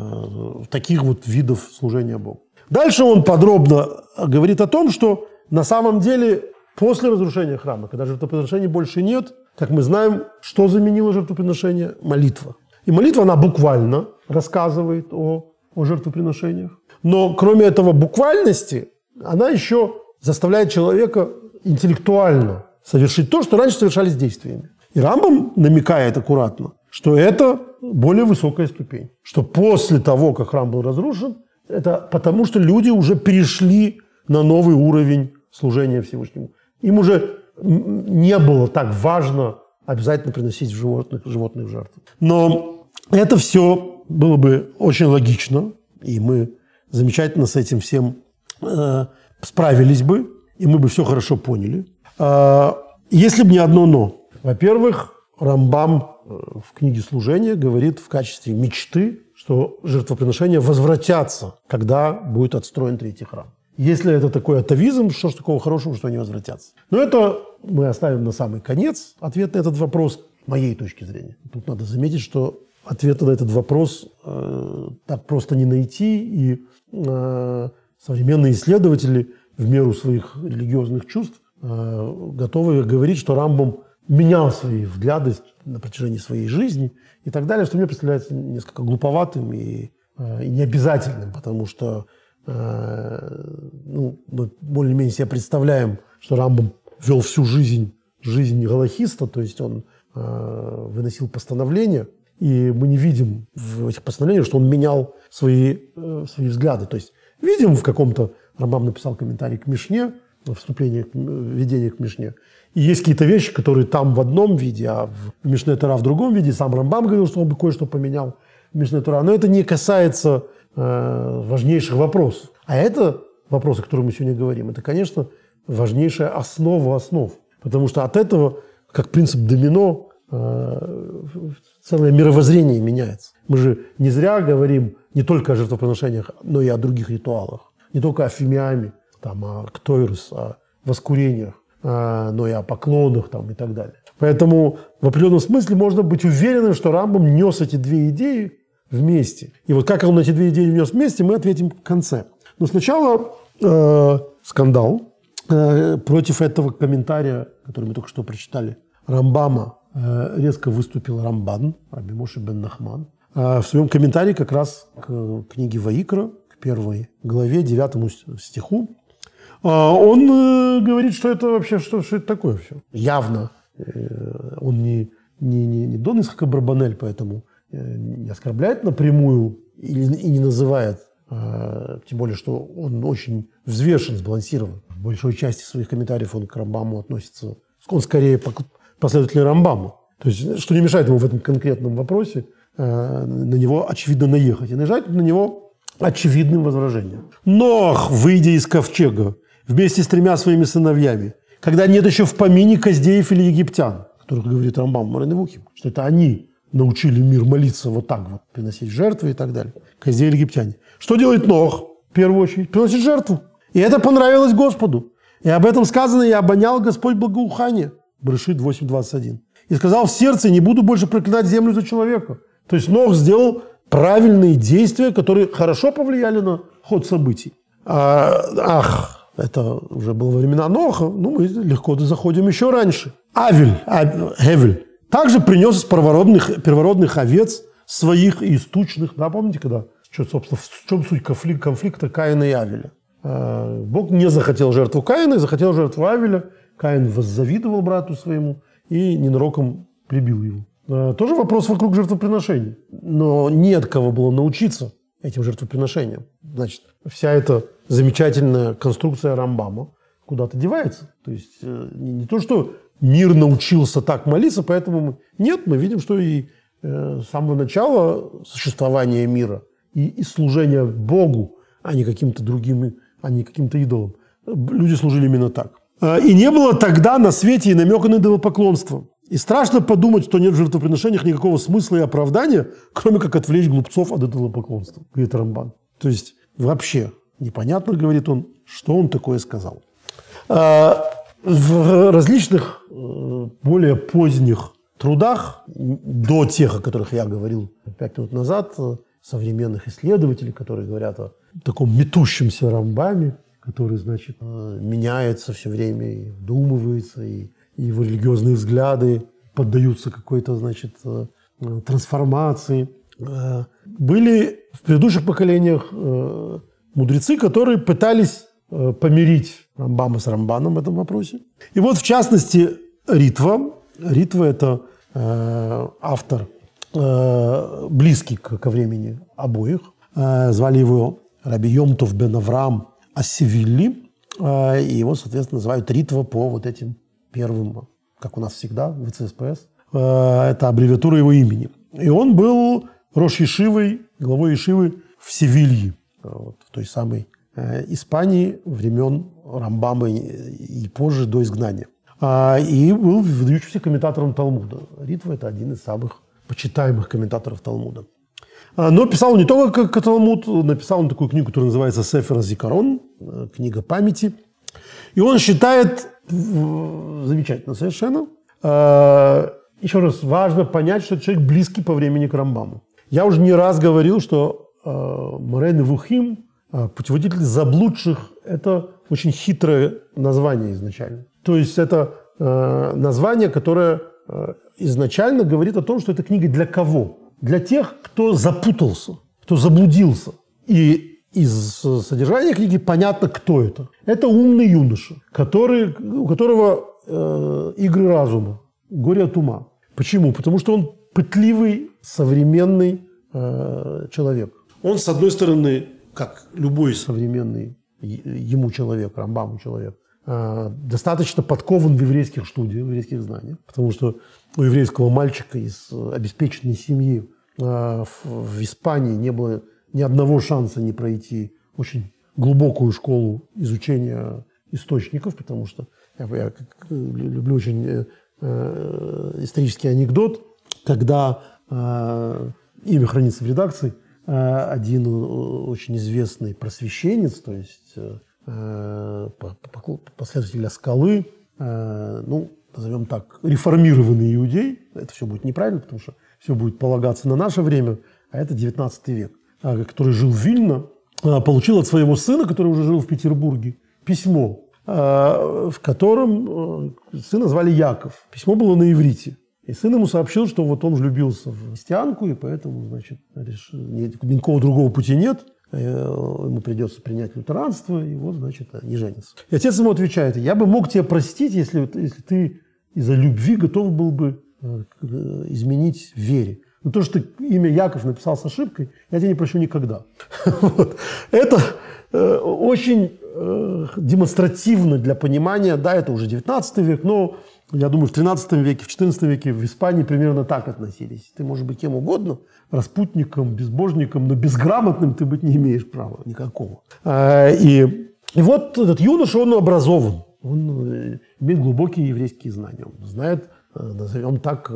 таких вот видов служения Богу. Дальше он подробно говорит о том, что на самом деле После разрушения храма, когда жертвоприношений больше нет, как мы знаем, что заменило жертвоприношение? Молитва. И молитва, она буквально рассказывает о, о жертвоприношениях. Но кроме этого буквальности, она еще заставляет человека интеллектуально совершить то, что раньше совершались действиями. И Рамбам намекает аккуратно, что это более высокая ступень. Что после того, как храм был разрушен, это потому, что люди уже перешли на новый уровень служения Всевышнему. Им уже не было так важно обязательно приносить животных, животных в жертву. Но это все было бы очень логично, и мы замечательно с этим всем э, справились бы, и мы бы все хорошо поняли. Э, если бы не одно «но». Во-первых, Рамбам э, в книге «Служение» говорит в качестве мечты, что жертвоприношения возвратятся, когда будет отстроен третий храм. Если это такой атовизм, что ж такого хорошего, что они возвратятся? Но это мы оставим на самый конец ответ на этот вопрос, моей точки зрения. Тут надо заметить, что ответа на этот вопрос э, так просто не найти, и э, современные исследователи в меру своих религиозных чувств э, готовы говорить, что Рамбом менял свои взгляды на протяжении своей жизни и так далее, что мне представляется несколько глуповатым и, э, и необязательным, потому что ну, мы более-менее себе представляем, что Рамбам вел всю жизнь, жизнь галахиста, то есть он э, выносил постановления, и мы не видим в этих постановлениях, что он менял свои, э, свои взгляды. То есть видим в каком-то... Рамбам написал комментарий к Мишне, вступление, введение к Мишне. И есть какие-то вещи, которые там в одном виде, а в Мишне Тора в другом виде. Сам Рамбам говорил, что он бы кое-что поменял в Мишне Тора. Но это не касается Э, важнейших вопросов. А это вопросы, о которых мы сегодня говорим, это, конечно, важнейшая основа основ. Потому что от этого, как принцип домино, э, целое мировоззрение меняется. Мы же не зря говорим не только о жертвоприношениях, но и о других ритуалах. Не только о фимиаме, там, о ктойрус, о воскурениях, э, но и о поклонах там, и так далее. Поэтому в определенном смысле можно быть уверенным, что Рамбом нес эти две идеи вместе. И вот как он эти две идеи внес вместе, мы ответим в конце. Но сначала э, скандал э, против этого комментария, который мы только что прочитали Рамбама э, резко выступил Рамбан, Раби Моши бен Нахман, э, в своем комментарии как раз к книге Ваикра, к первой главе, девятому стиху. Он говорит, что это вообще, что, что это такое все. Явно он не, не, не, не Дон Исхака Барбанель, поэтому не оскорбляет напрямую или, и не называет а, тем более, что он очень взвешен, сбалансирован. В большой части своих комментариев он к Рамбаму относится, он скорее последователь Рамбама. То есть, что не мешает ему в этом конкретном вопросе а, на него очевидно наехать и наезжать на него очевидным возражением. Нох, выйдя из ковчега вместе с тремя своими сыновьями, когда нет еще в помине Коздеев или египтян, которых говорит Рамбам Мариневухим, что это они научили мир молиться вот так вот, приносить жертвы и так далее. Коздеи египтяне. Что делает Нох? В первую очередь, приносит жертву. И это понравилось Господу. И об этом сказано, и обонял Господь благоухание. Брешит 8.21. И сказал в сердце, не буду больше проклинать землю за человека. То есть Нох сделал правильные действия, которые хорошо повлияли на ход событий. А, ах, это уже было времена Ноха, ну мы легко заходим еще раньше. Авель, Авель, также принес из первородных, первородных овец своих и истучных. Да, помните, когда что, собственно, в чем суть конфликта, конфликта Каина и Авеля? А, Бог не захотел жертву Каина, захотел жертву Авеля. Каин воззавидовал брату своему и ненароком прибил его. А, тоже вопрос вокруг жертвоприношений. Но нет кого было научиться этим жертвоприношениям. Значит, вся эта замечательная конструкция Рамбама куда-то девается. То есть э, не то, что мир научился так молиться, поэтому мы... нет, мы видим, что и э, с самого начала существования мира и, и служения Богу, а не каким-то другим, а не каким-то идолам. Люди служили именно так. А, и не было тогда на свете и намека на идолопоклонство. И страшно подумать, что нет в жертвоприношениях никакого смысла и оправдания, кроме как отвлечь глупцов от идолопоклонства, говорит Рамбан. То есть вообще непонятно, говорит он, что он такое сказал. В различных э, более поздних трудах, до тех, о которых я говорил пять минут назад, современных исследователей, которые говорят о таком метущемся рамбаме, который, значит, э, меняется все время и вдумывается, и, его религиозные взгляды поддаются какой-то, значит, э, трансформации. Э, были в предыдущих поколениях мудрецы, которые пытались помирить Рамбама с Рамбаном в этом вопросе. И вот, в частности, Ритва. Ритва – это автор Э, близкий ко времени обоих. Э, звали его Раби Йомтов бен Авраам Асивилли. Э, и его, соответственно, называют Ритва по вот этим первым, как у нас всегда в ЦСПС. Это аббревиатура его имени. И он был Рош Ешивой, главой Ешивы в Севилье, вот, в той самой Испании времен Рамбама и позже до изгнания. И был выдающимся комментатором Талмуда. Ритва – это один из самых почитаемых комментаторов Талмуда. А, но писал не только как Талмуд, написал он такую книгу, которая называется «Сефер Зикарон», э, книга памяти. И он считает, замечательно совершенно, а, еще раз, важно понять, что человек близкий по времени к Рамбаму. Я уже не раз говорил, что а, Морен Вухим, путеводитель заблудших, это очень хитрое название изначально. То есть это название, которое изначально говорит о том, что это книга для кого? Для тех, кто запутался, кто заблудился. И из содержания книги понятно, кто это. Это умный юноша, который, у которого э, игры разума, горе от ума. Почему? Потому что он пытливый, современный э, человек. Он, с одной стороны, как любой современный ему человек, Рамбаму человек, э, достаточно подкован в еврейских студиях, в еврейских знаниях, потому что у еврейского мальчика из обеспеченной семьи э, в Испании не было ни одного шанса не пройти очень глубокую школу изучения источников, потому что я, я люблю очень э, исторический анекдот, когда имя хранится в редакции, один очень известный просвещенец, то есть э, последователь скалы, э, ну, назовем так, реформированный иудей, это все будет неправильно, потому что все будет полагаться на наше время, а это 19 век, а, который жил в Вильно, получил от своего сына, который уже жил в Петербурге, письмо, в котором сына звали Яков. Письмо было на иврите. И сын ему сообщил, что вот он влюбился в христианку, и поэтому, значит, решил, никакого другого пути нет, ему придется принять лютеранство, и вот, значит, не женится. И отец ему отвечает, я бы мог тебя простить, если, если ты из-за любви готов был бы изменить вере. Но то, что ты имя Яков написал с ошибкой, я тебя не прощу никогда. Это э, очень э, демонстративно для понимания, да, это уже 19 век, но я думаю, в 13 веке, в 14 веке в Испании примерно так относились. Ты можешь быть кем угодно, распутником, безбожником, но безграмотным ты быть не имеешь права никакого. А, и, и вот этот юноша, он образован, он э, имеет глубокие еврейские знания, он знает, назовем так,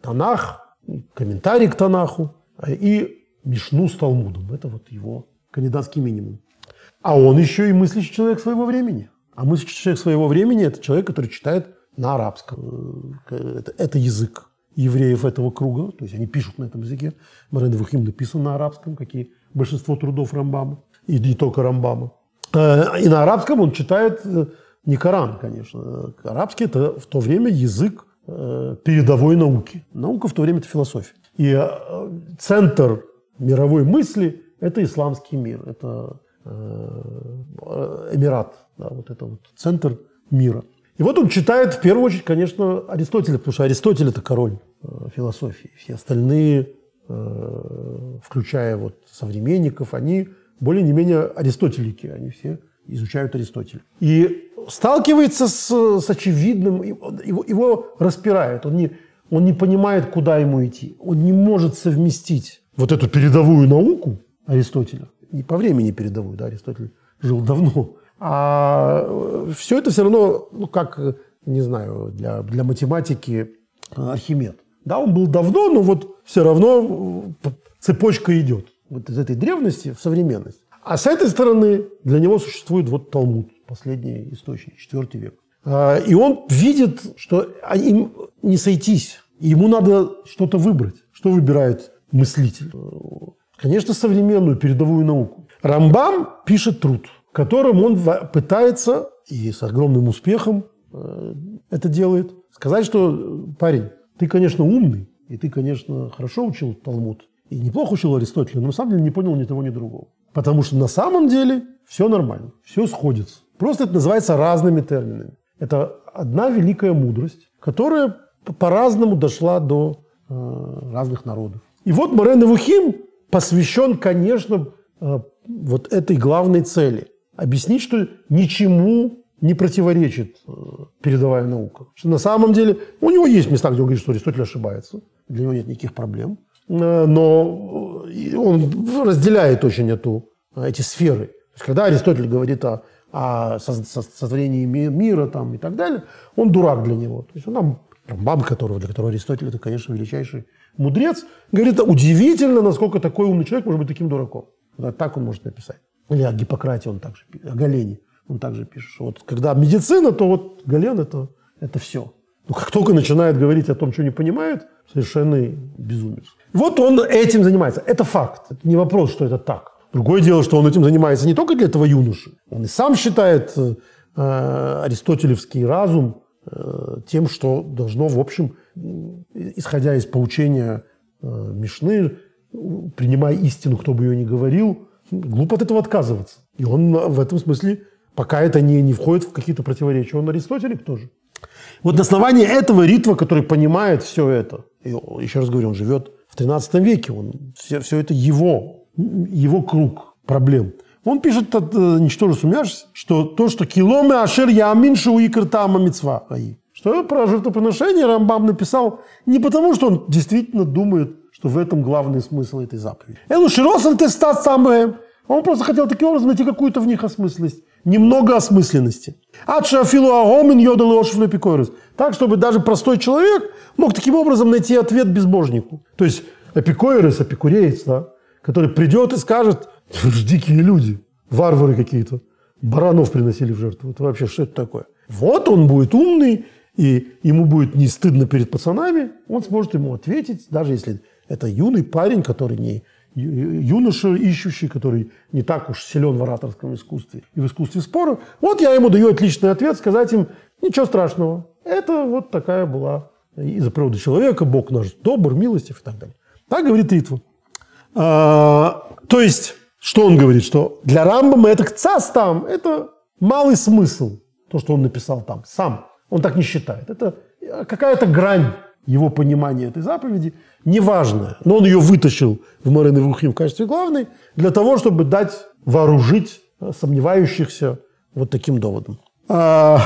Танах, комментарий к Танаху и Мишну с Талмудом. Это вот его кандидатский минимум. А он еще и мыслящий человек своего времени. А мыслящий человек своего времени – это человек, который читает на арабском. Это, это язык евреев этого круга, то есть они пишут на этом языке. Морен Вухим написан на арабском, как и большинство трудов Рамбама, и не только Рамбама. Э, и на арабском он читает э, не Коран, конечно. Арабский – это в то время язык Э, передовой науки. Наука в то время – это философия. И э, центр мировой мысли – это исламский мир, это э, Эмират, да, вот это вот центр мира. И вот он читает в первую очередь, конечно, Аристотеля, потому что Аристотель – это король философии. Все остальные, включая вот современников, они более не менее аристотелики, они все изучают Аристотеля. И сталкивается с, с очевидным, его, его распирает, он не, он не понимает, куда ему идти. Он не может совместить вот эту передовую науку Аристотеля, не по времени передовую, да, Аристотель жил давно, а все это все равно, ну, как, не знаю, для, для математики Архимед. Да, он был давно, но вот все равно цепочка идет вот из этой древности в современность. А с этой стороны для него существует вот Талмуд, последний источник, IV век. А, и он видит, что им не сойтись. ему надо что-то выбрать. Что выбирает мыслитель? Конечно, современную передовую науку. Рамбам пишет труд, которым он пытается, и с огромным успехом э, это делает, сказать, что парень, ты, конечно, умный, и ты, конечно, хорошо учил Талмуд, и неплохо учил Аристотеля, но на самом деле не понял ни того, ни другого. Потому что на самом деле все нормально, все сходится. Просто это называется разными терминами. Это одна великая мудрость, которая по-разному дошла до э, разных народов. И вот Морен Вухим посвящен, конечно, э, вот этой главной цели. Объяснить, что ничему не противоречит э, передовая наука. Что на самом деле у него есть места, где он говорит, что Аристотель ошибается. Для него нет никаких проблем. Э, но он разделяет очень эту, эти сферы. То есть, когда Аристотель говорит о, о сотворении мира там, и так далее, он дурак для него. То есть он нам, Рамбам, которого, для которого Аристотель это, конечно, величайший мудрец, говорит, удивительно, насколько такой умный человек может быть таким дураком. Так он может написать. Или о Гиппократе он также пишет, о Галене он также пишет. Вот когда медицина, то вот Гален это, это все. Но как только начинает говорить о том, что не понимает, совершенный безумец. Вот он этим занимается. Это факт. Это не вопрос, что это так. Другое дело, что он этим занимается не только для этого юноши. Он и сам считает э, аристотелевский разум э, тем, что должно, в общем, исходя из поучения э, Мишны, принимая истину, кто бы ее ни говорил, глупо от этого отказываться. И он в этом смысле, пока это не, не входит в какие-то противоречия, он аристотелик тоже. Вот на основании этого ритва, который понимает все это, и, еще раз говорю, он живет в 13 веке, он, все, все это его, его круг проблем. Он пишет, э, ничтоже сумяшься, что то, что киломе ашер ямин шуикр тама мицва. Что про жертвоприношение Рамбам написал не потому, что он действительно думает, что в этом главный смысл этой заповеди. Элу широсен тестат самое. Он просто хотел таким образом найти какую-то в них осмысленность. Немного осмысленности. Адшафилу агомин йодал эпикорус. Так, чтобы даже простой человек мог таким образом найти ответ безбожнику. То есть эпикоирос, эпикуреец, да, который придет и скажет, дикие люди, варвары какие-то, баранов приносили в жертву. Это вообще что это такое? Вот он будет умный, и ему будет не стыдно перед пацанами, он сможет ему ответить, даже если это юный парень, который не, юноша ищущий, который не так уж силен в ораторском искусстве и в искусстве спора. Вот я ему даю отличный ответ, сказать им, ничего страшного. Это вот такая была из-за природы человека, Бог наш добр, милостив и так далее. Так говорит Ритва. А, то есть, что он говорит? Что для Рамбама это цас там, это малый смысл, то, что он написал там, сам. Он так не считает. Это какая-то грань его понимания этой заповеди, неважная. Но он ее вытащил в Морен Вухим в качестве главной для того, чтобы дать вооружить сомневающихся вот таким доводом. А,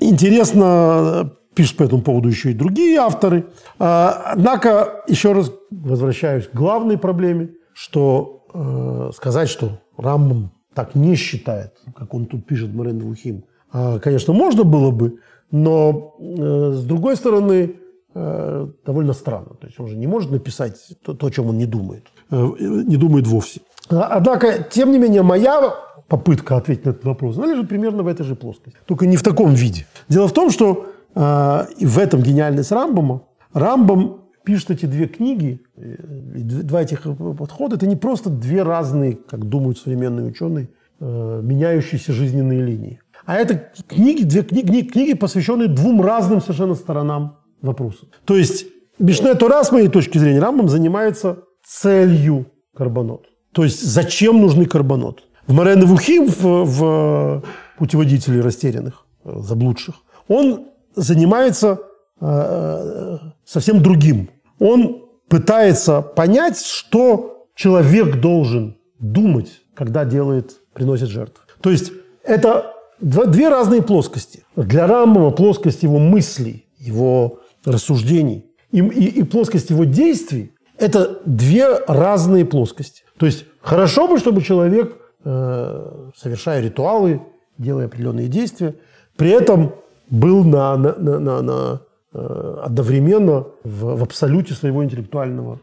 интересно, пишут по этому поводу еще и другие авторы. А, однако, еще раз возвращаюсь к главной проблеме, что э, сказать, что Рамбам так не считает, как он тут пишет Морен Вухим, конечно, можно было бы, но э, с другой стороны, э, довольно странно. То есть он же не может написать то, то о чем он не думает. Э, не думает вовсе. А, однако, тем не менее, моя попытка ответить на этот вопрос, она лежит примерно в этой же плоскости. Только не в таком виде. Дело в том, что в этом гениальность Рамбома. Рамбом пишет эти две книги, два этих подхода, это не просто две разные, как думают современные ученые, меняющиеся жизненные линии. А это книги, две книги, книги, посвященные двум разным совершенно сторонам вопроса. То есть Мишне Тора, с моей точки зрения, Рамбам занимается целью карбонот. То есть зачем нужны карбонот. В Морен Вухим, в, в путеводителе растерянных, заблудших, он занимается э, э, совсем другим. Он пытается понять, что человек должен думать, когда делает, приносит жертву. То есть это две разные плоскости. Для Рамбова плоскость его мыслей, его рассуждений и, и, и плоскость его действий – это две разные плоскости. То есть хорошо бы, чтобы человек, э, совершая ритуалы, делая определенные действия, при этом был на, на, на, на, на э, одновременно в, в абсолюте своего интеллектуального,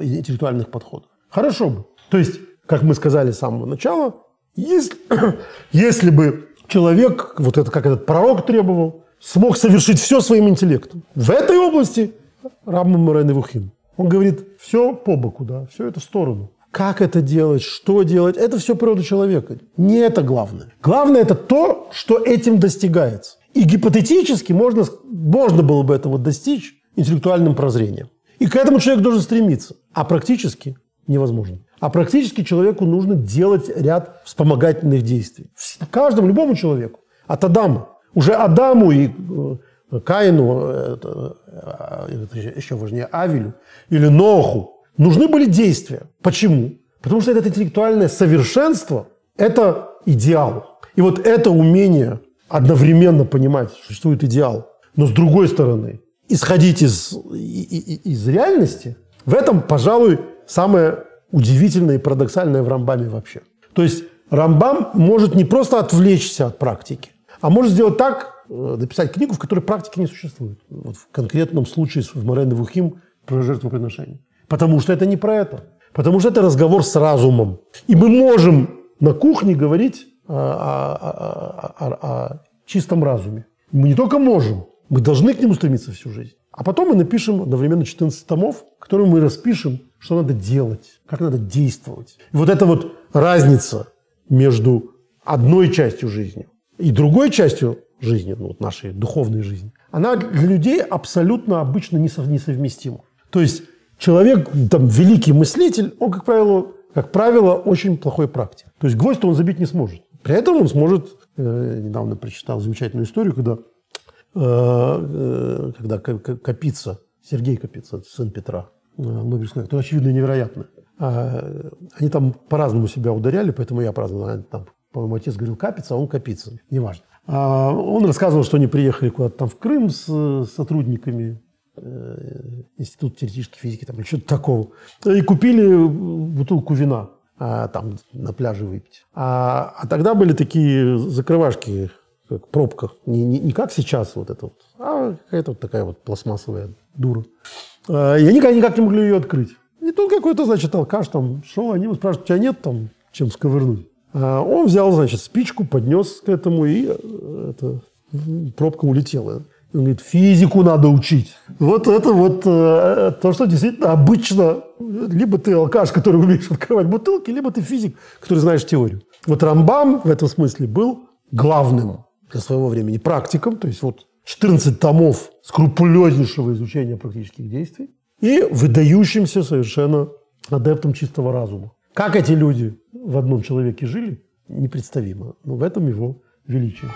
интеллектуальных подходов. Хорошо бы. То есть, как мы сказали с самого начала, если, если бы человек, вот это как этот пророк требовал, смог совершить все своим интеллектом. В этой области Рамбам Морен Вухим. Он говорит, все по боку, да, все это в сторону. Как это делать, что делать, это все природа человека. Не это главное. Главное это то, что этим достигается. И гипотетически можно, можно было бы этого достичь интеллектуальным прозрением. И к этому человек должен стремиться. А практически невозможно. А практически человеку нужно делать ряд вспомогательных действий. Каждому, любому человеку. От Адама. Уже Адаму и э, Каину, это, э, это еще важнее, Авелю или Ноху, нужны были действия. Почему? Потому что это интеллектуальное совершенство – это идеал. И вот это умение одновременно понимать, что существует идеал, но с другой стороны, исходить из, из реальности, в этом, пожалуй, самое удивительное и парадоксальное в Рамбаме вообще. То есть Рамбам может не просто отвлечься от практики, а может сделать так, э, написать книгу, в которой практики не существует. Вот в конкретном случае в Морен Вухим про жертвоприношение. Потому что это не про это. Потому что это разговор с разумом. И мы можем на кухне говорить о, о, о, о чистом разуме. Мы не только можем, мы должны к нему стремиться всю жизнь. А потом мы напишем одновременно 14 томов, которые мы распишем, что надо делать, как надо действовать. И вот эта вот разница между одной частью жизни и другой частью жизни, ну, вот нашей духовной жизни, она для людей абсолютно обычно несовместима. То есть человек, там, великий мыслитель, он, как правило, как правило, очень плохой практик. То есть гвоздь он забить не сможет. При этом он сможет, э, недавно прочитал замечательную историю, когда, э, э, когда Капица, Сергей Капица, сын Петра, э, Нобелевская, это очевидно невероятно. А, они там по-разному себя ударяли, поэтому я по-разному. Там по-моему, отец говорил Капица, а он Капица. Неважно. А он рассказывал, что они приехали куда-то там в Крым с, с сотрудниками э, Института теоретической физики там, или что-то такого. И купили бутылку вина а, там на пляже выпить. А, а тогда были такие закрывашки, как пробка. Не, не, не как сейчас вот это вот, а какая-то вот такая вот пластмассовая дура. А, и они никак, никак не могли ее открыть. И тут какой-то, значит, алкаш там шел, они ему спрашивают, у тебя нет там чем сковырнуть? А он взял, значит, спичку, поднес к этому, и э, это, пробка улетела. Он говорит, физику надо учить. Вот это вот э, то, что действительно обычно либо ты алкаш, который умеешь открывать бутылки, либо ты физик, который знаешь теорию. Вот Рамбам в этом смысле был главным для своего времени практиком, то есть вот 14 томов скрупулезнейшего изучения практических действий и выдающимся совершенно адептом чистого разума. Как эти люди в одном человеке жили, непредставимо. Но в этом его величие.